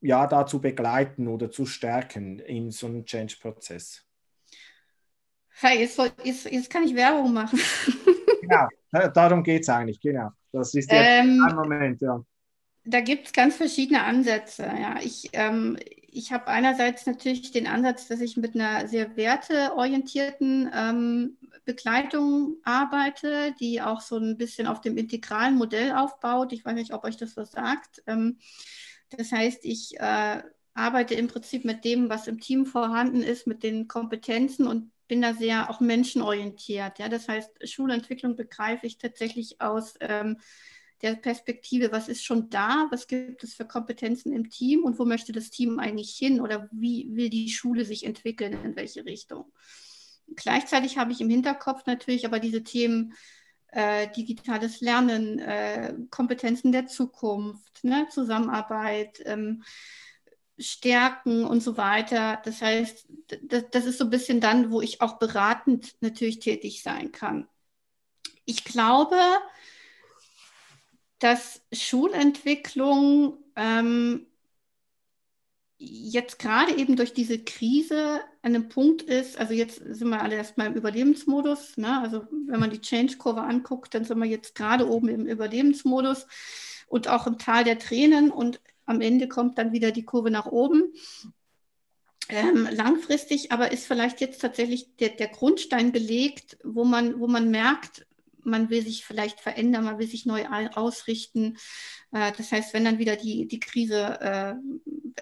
ja, da zu begleiten oder zu stärken in so einem Change-Prozess? Hey, jetzt, jetzt, jetzt, kann ich Werbung machen. genau, darum geht es eigentlich, genau. Das ist der ähm, Moment, ja. Da gibt es ganz verschiedene Ansätze. Ja. Ich, ähm, ich habe einerseits natürlich den Ansatz, dass ich mit einer sehr werteorientierten ähm, Begleitung arbeite, die auch so ein bisschen auf dem integralen Modell aufbaut. Ich weiß nicht, ob euch das was sagt. Ähm, das heißt, ich äh, arbeite im Prinzip mit dem, was im Team vorhanden ist, mit den Kompetenzen und bin da sehr auch menschenorientiert. Ja? Das heißt, Schulentwicklung begreife ich tatsächlich aus ähm, der Perspektive, was ist schon da, was gibt es für Kompetenzen im Team und wo möchte das Team eigentlich hin oder wie will die Schule sich entwickeln, in welche Richtung. Gleichzeitig habe ich im Hinterkopf natürlich aber diese Themen äh, digitales Lernen, äh, Kompetenzen der Zukunft, ne, Zusammenarbeit, ähm, Stärken und so weiter. Das heißt, das, das ist so ein bisschen dann, wo ich auch beratend natürlich tätig sein kann. Ich glaube, dass Schulentwicklung ähm, jetzt gerade eben durch diese Krise an einem Punkt ist, also jetzt sind wir alle erstmal im Überlebensmodus, ne? also wenn man die Change-Kurve anguckt, dann sind wir jetzt gerade oben im Überlebensmodus und auch im Tal der Tränen und am Ende kommt dann wieder die Kurve nach oben. Ähm, langfristig aber ist vielleicht jetzt tatsächlich der, der Grundstein gelegt, wo man, wo man merkt, man will sich vielleicht verändern, man will sich neu ausrichten. Äh, das heißt, wenn dann wieder die, die Krise, äh,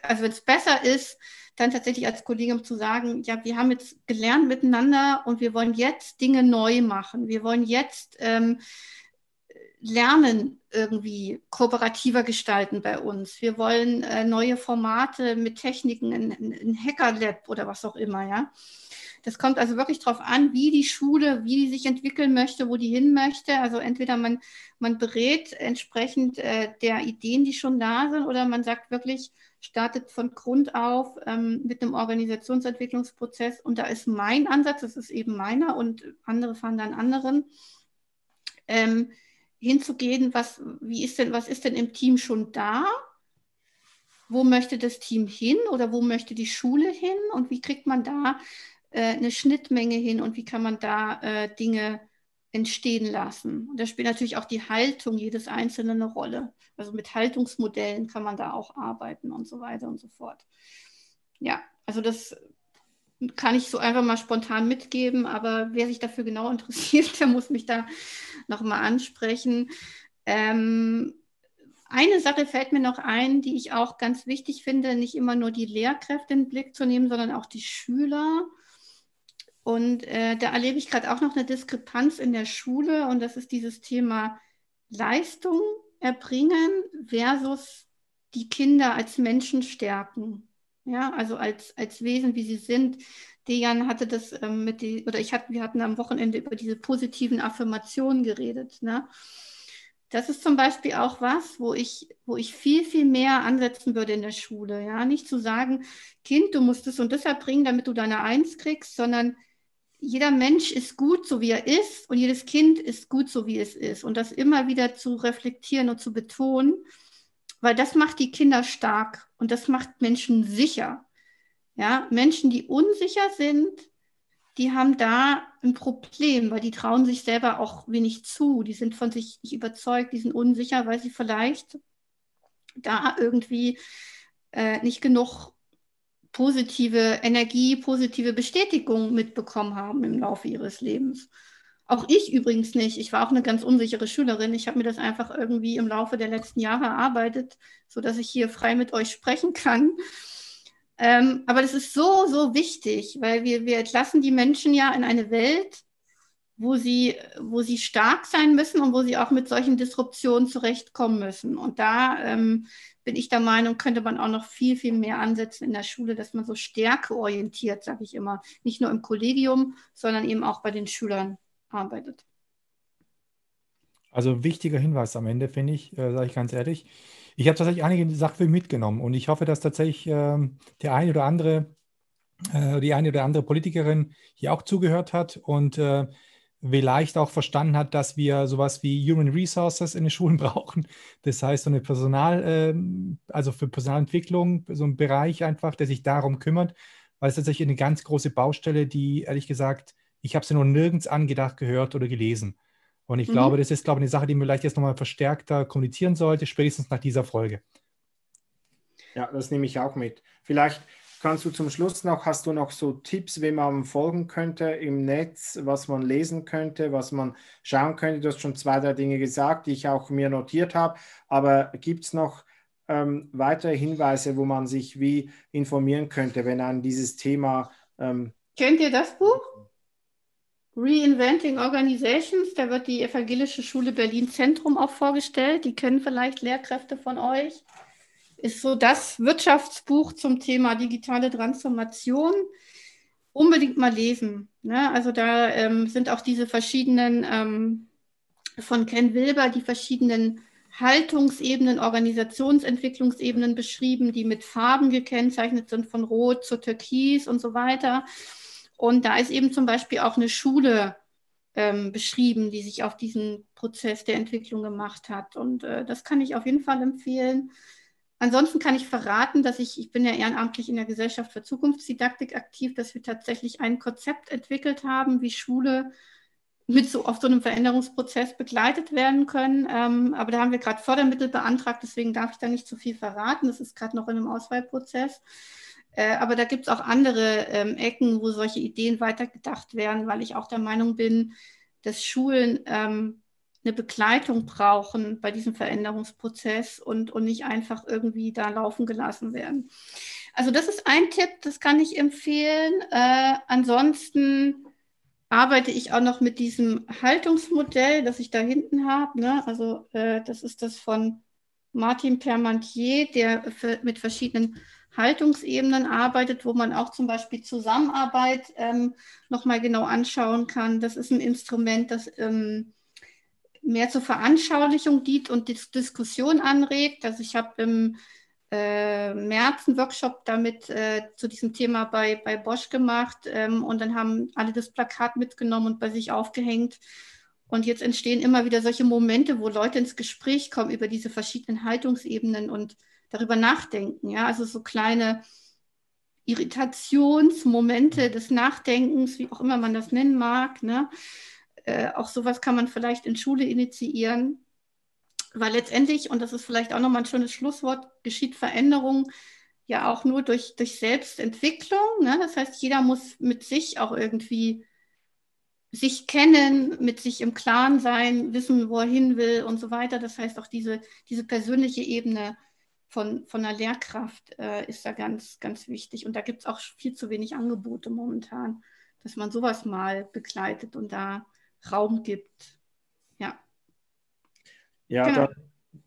also wenn es besser ist, dann tatsächlich als Kollegium zu sagen, ja, wir haben jetzt gelernt miteinander und wir wollen jetzt Dinge neu machen. Wir wollen jetzt ähm, Lernen irgendwie kooperativer gestalten bei uns. Wir wollen äh, neue Formate mit Techniken, ein, ein Hacker-Lab oder was auch immer, ja. Das kommt also wirklich darauf an, wie die Schule, wie die sich entwickeln möchte, wo die hin möchte. Also entweder man, man berät entsprechend äh, der Ideen, die schon da sind, oder man sagt wirklich, startet von Grund auf ähm, mit einem Organisationsentwicklungsprozess. Und da ist mein Ansatz, das ist eben meiner und andere fahren dann anderen, ähm, hinzugehen, was, wie ist denn, was ist denn im Team schon da? Wo möchte das Team hin oder wo möchte die Schule hin und wie kriegt man da eine Schnittmenge hin und wie kann man da äh, Dinge entstehen lassen. Und da spielt natürlich auch die Haltung jedes Einzelnen eine Rolle. Also mit Haltungsmodellen kann man da auch arbeiten und so weiter und so fort. Ja, also das kann ich so einfach mal spontan mitgeben, aber wer sich dafür genau interessiert, der muss mich da nochmal ansprechen. Ähm, eine Sache fällt mir noch ein, die ich auch ganz wichtig finde, nicht immer nur die Lehrkräfte in den Blick zu nehmen, sondern auch die Schüler. Und äh, da erlebe ich gerade auch noch eine Diskrepanz in der Schule und das ist dieses Thema Leistung erbringen versus die Kinder als Menschen stärken. Ja, also als, als Wesen, wie sie sind. Dejan hatte das ähm, mit die, oder ich hatte, wir hatten am Wochenende über diese positiven Affirmationen geredet. Ne? das ist zum Beispiel auch was, wo ich, wo ich viel, viel mehr ansetzen würde in der Schule. Ja, nicht zu sagen, Kind, du musst es und deshalb bringen, damit du deine Eins kriegst, sondern jeder Mensch ist gut, so wie er ist, und jedes Kind ist gut, so wie es ist. Und das immer wieder zu reflektieren und zu betonen, weil das macht die Kinder stark und das macht Menschen sicher. Ja, Menschen, die unsicher sind, die haben da ein Problem, weil die trauen sich selber auch wenig zu. Die sind von sich nicht überzeugt, die sind unsicher, weil sie vielleicht da irgendwie äh, nicht genug positive Energie, positive Bestätigung mitbekommen haben im Laufe ihres Lebens. Auch ich übrigens nicht. Ich war auch eine ganz unsichere Schülerin. Ich habe mir das einfach irgendwie im Laufe der letzten Jahre erarbeitet, sodass ich hier frei mit euch sprechen kann. Ähm, aber das ist so, so wichtig, weil wir, wir entlassen die Menschen ja in eine Welt, wo sie, wo sie stark sein müssen und wo sie auch mit solchen Disruptionen zurechtkommen müssen. Und da ähm, bin ich der Meinung, könnte man auch noch viel, viel mehr ansetzen in der Schule, dass man so stärkeorientiert, sage ich immer, nicht nur im Kollegium, sondern eben auch bei den Schülern arbeitet. Also wichtiger Hinweis am Ende, finde ich, äh, sage ich ganz ehrlich. Ich habe tatsächlich einige Sachen mitgenommen und ich hoffe, dass tatsächlich äh, der eine oder andere, äh, die eine oder andere Politikerin hier auch zugehört hat und äh, vielleicht auch verstanden hat, dass wir sowas wie Human Resources in den Schulen brauchen. Das heißt, so eine Personal, ähm, also für Personalentwicklung, so ein Bereich einfach, der sich darum kümmert, weil es tatsächlich eine ganz große Baustelle, die ehrlich gesagt, ich habe sie noch nirgends angedacht, gehört oder gelesen. Und ich mhm. glaube, das ist, glaube ich, eine Sache, die man vielleicht jetzt nochmal verstärkter kommunizieren sollte, spätestens nach dieser Folge. Ja, das nehme ich auch mit. Vielleicht Kannst du zum Schluss noch, hast du noch so Tipps, wie man folgen könnte im Netz, was man lesen könnte, was man schauen könnte? Du hast schon zwei, drei Dinge gesagt, die ich auch mir notiert habe, aber gibt es noch ähm, weitere Hinweise, wo man sich wie informieren könnte, wenn an dieses Thema... Ähm Kennt ihr das Buch? Reinventing Organizations, da wird die Evangelische Schule Berlin Zentrum auch vorgestellt. Die kennen vielleicht Lehrkräfte von euch ist so das Wirtschaftsbuch zum Thema digitale Transformation. Unbedingt mal lesen. Ne? Also da ähm, sind auch diese verschiedenen ähm, von Ken Wilber, die verschiedenen Haltungsebenen, Organisationsentwicklungsebenen beschrieben, die mit Farben gekennzeichnet sind, von Rot zu Türkis und so weiter. Und da ist eben zum Beispiel auch eine Schule ähm, beschrieben, die sich auf diesen Prozess der Entwicklung gemacht hat. Und äh, das kann ich auf jeden Fall empfehlen. Ansonsten kann ich verraten, dass ich, ich bin ja ehrenamtlich in der Gesellschaft für Zukunftsdidaktik aktiv, dass wir tatsächlich ein Konzept entwickelt haben, wie Schule mit so auf so einem Veränderungsprozess begleitet werden können. Ähm, aber da haben wir gerade Fördermittel beantragt, deswegen darf ich da nicht zu viel verraten. Das ist gerade noch in einem Auswahlprozess. Äh, aber da gibt es auch andere ähm, Ecken, wo solche Ideen weitergedacht werden, weil ich auch der Meinung bin, dass Schulen ähm, eine Begleitung brauchen bei diesem Veränderungsprozess und, und nicht einfach irgendwie da laufen gelassen werden. Also das ist ein Tipp, das kann ich empfehlen. Äh, ansonsten arbeite ich auch noch mit diesem Haltungsmodell, das ich da hinten habe. Ne? Also äh, das ist das von Martin Permantier, der mit verschiedenen Haltungsebenen arbeitet, wo man auch zum Beispiel Zusammenarbeit ähm, nochmal genau anschauen kann. Das ist ein Instrument, das ähm, mehr zur Veranschaulichung dient und Dis Diskussion anregt. Also ich habe im äh, März einen Workshop damit äh, zu diesem Thema bei, bei Bosch gemacht ähm, und dann haben alle das Plakat mitgenommen und bei sich aufgehängt. Und jetzt entstehen immer wieder solche Momente, wo Leute ins Gespräch kommen über diese verschiedenen Haltungsebenen und darüber nachdenken. Ja, also so kleine Irritationsmomente des Nachdenkens, wie auch immer man das nennen mag. Ne? Äh, auch sowas kann man vielleicht in Schule initiieren, weil letztendlich, und das ist vielleicht auch nochmal ein schönes Schlusswort, geschieht Veränderung ja auch nur durch, durch Selbstentwicklung. Ne? Das heißt, jeder muss mit sich auch irgendwie sich kennen, mit sich im Klaren sein, wissen, wo er hin will und so weiter. Das heißt, auch diese, diese persönliche Ebene von, von einer Lehrkraft äh, ist da ganz, ganz wichtig. Und da gibt es auch viel zu wenig Angebote momentan, dass man sowas mal begleitet und da Raum gibt. Ja. Ja, genau. da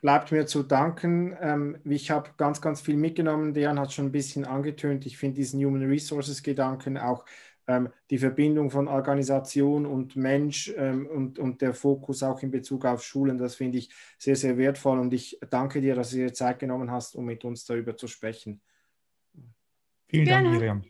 bleibt mir zu danken. Ähm, ich habe ganz, ganz viel mitgenommen. Dejan hat schon ein bisschen angetönt. Ich finde diesen Human Resources Gedanken auch ähm, die Verbindung von Organisation und Mensch ähm, und, und der Fokus auch in Bezug auf Schulen, das finde ich sehr, sehr wertvoll und ich danke dir, dass du dir Zeit genommen hast, um mit uns darüber zu sprechen. Vielen Dank, Miriam.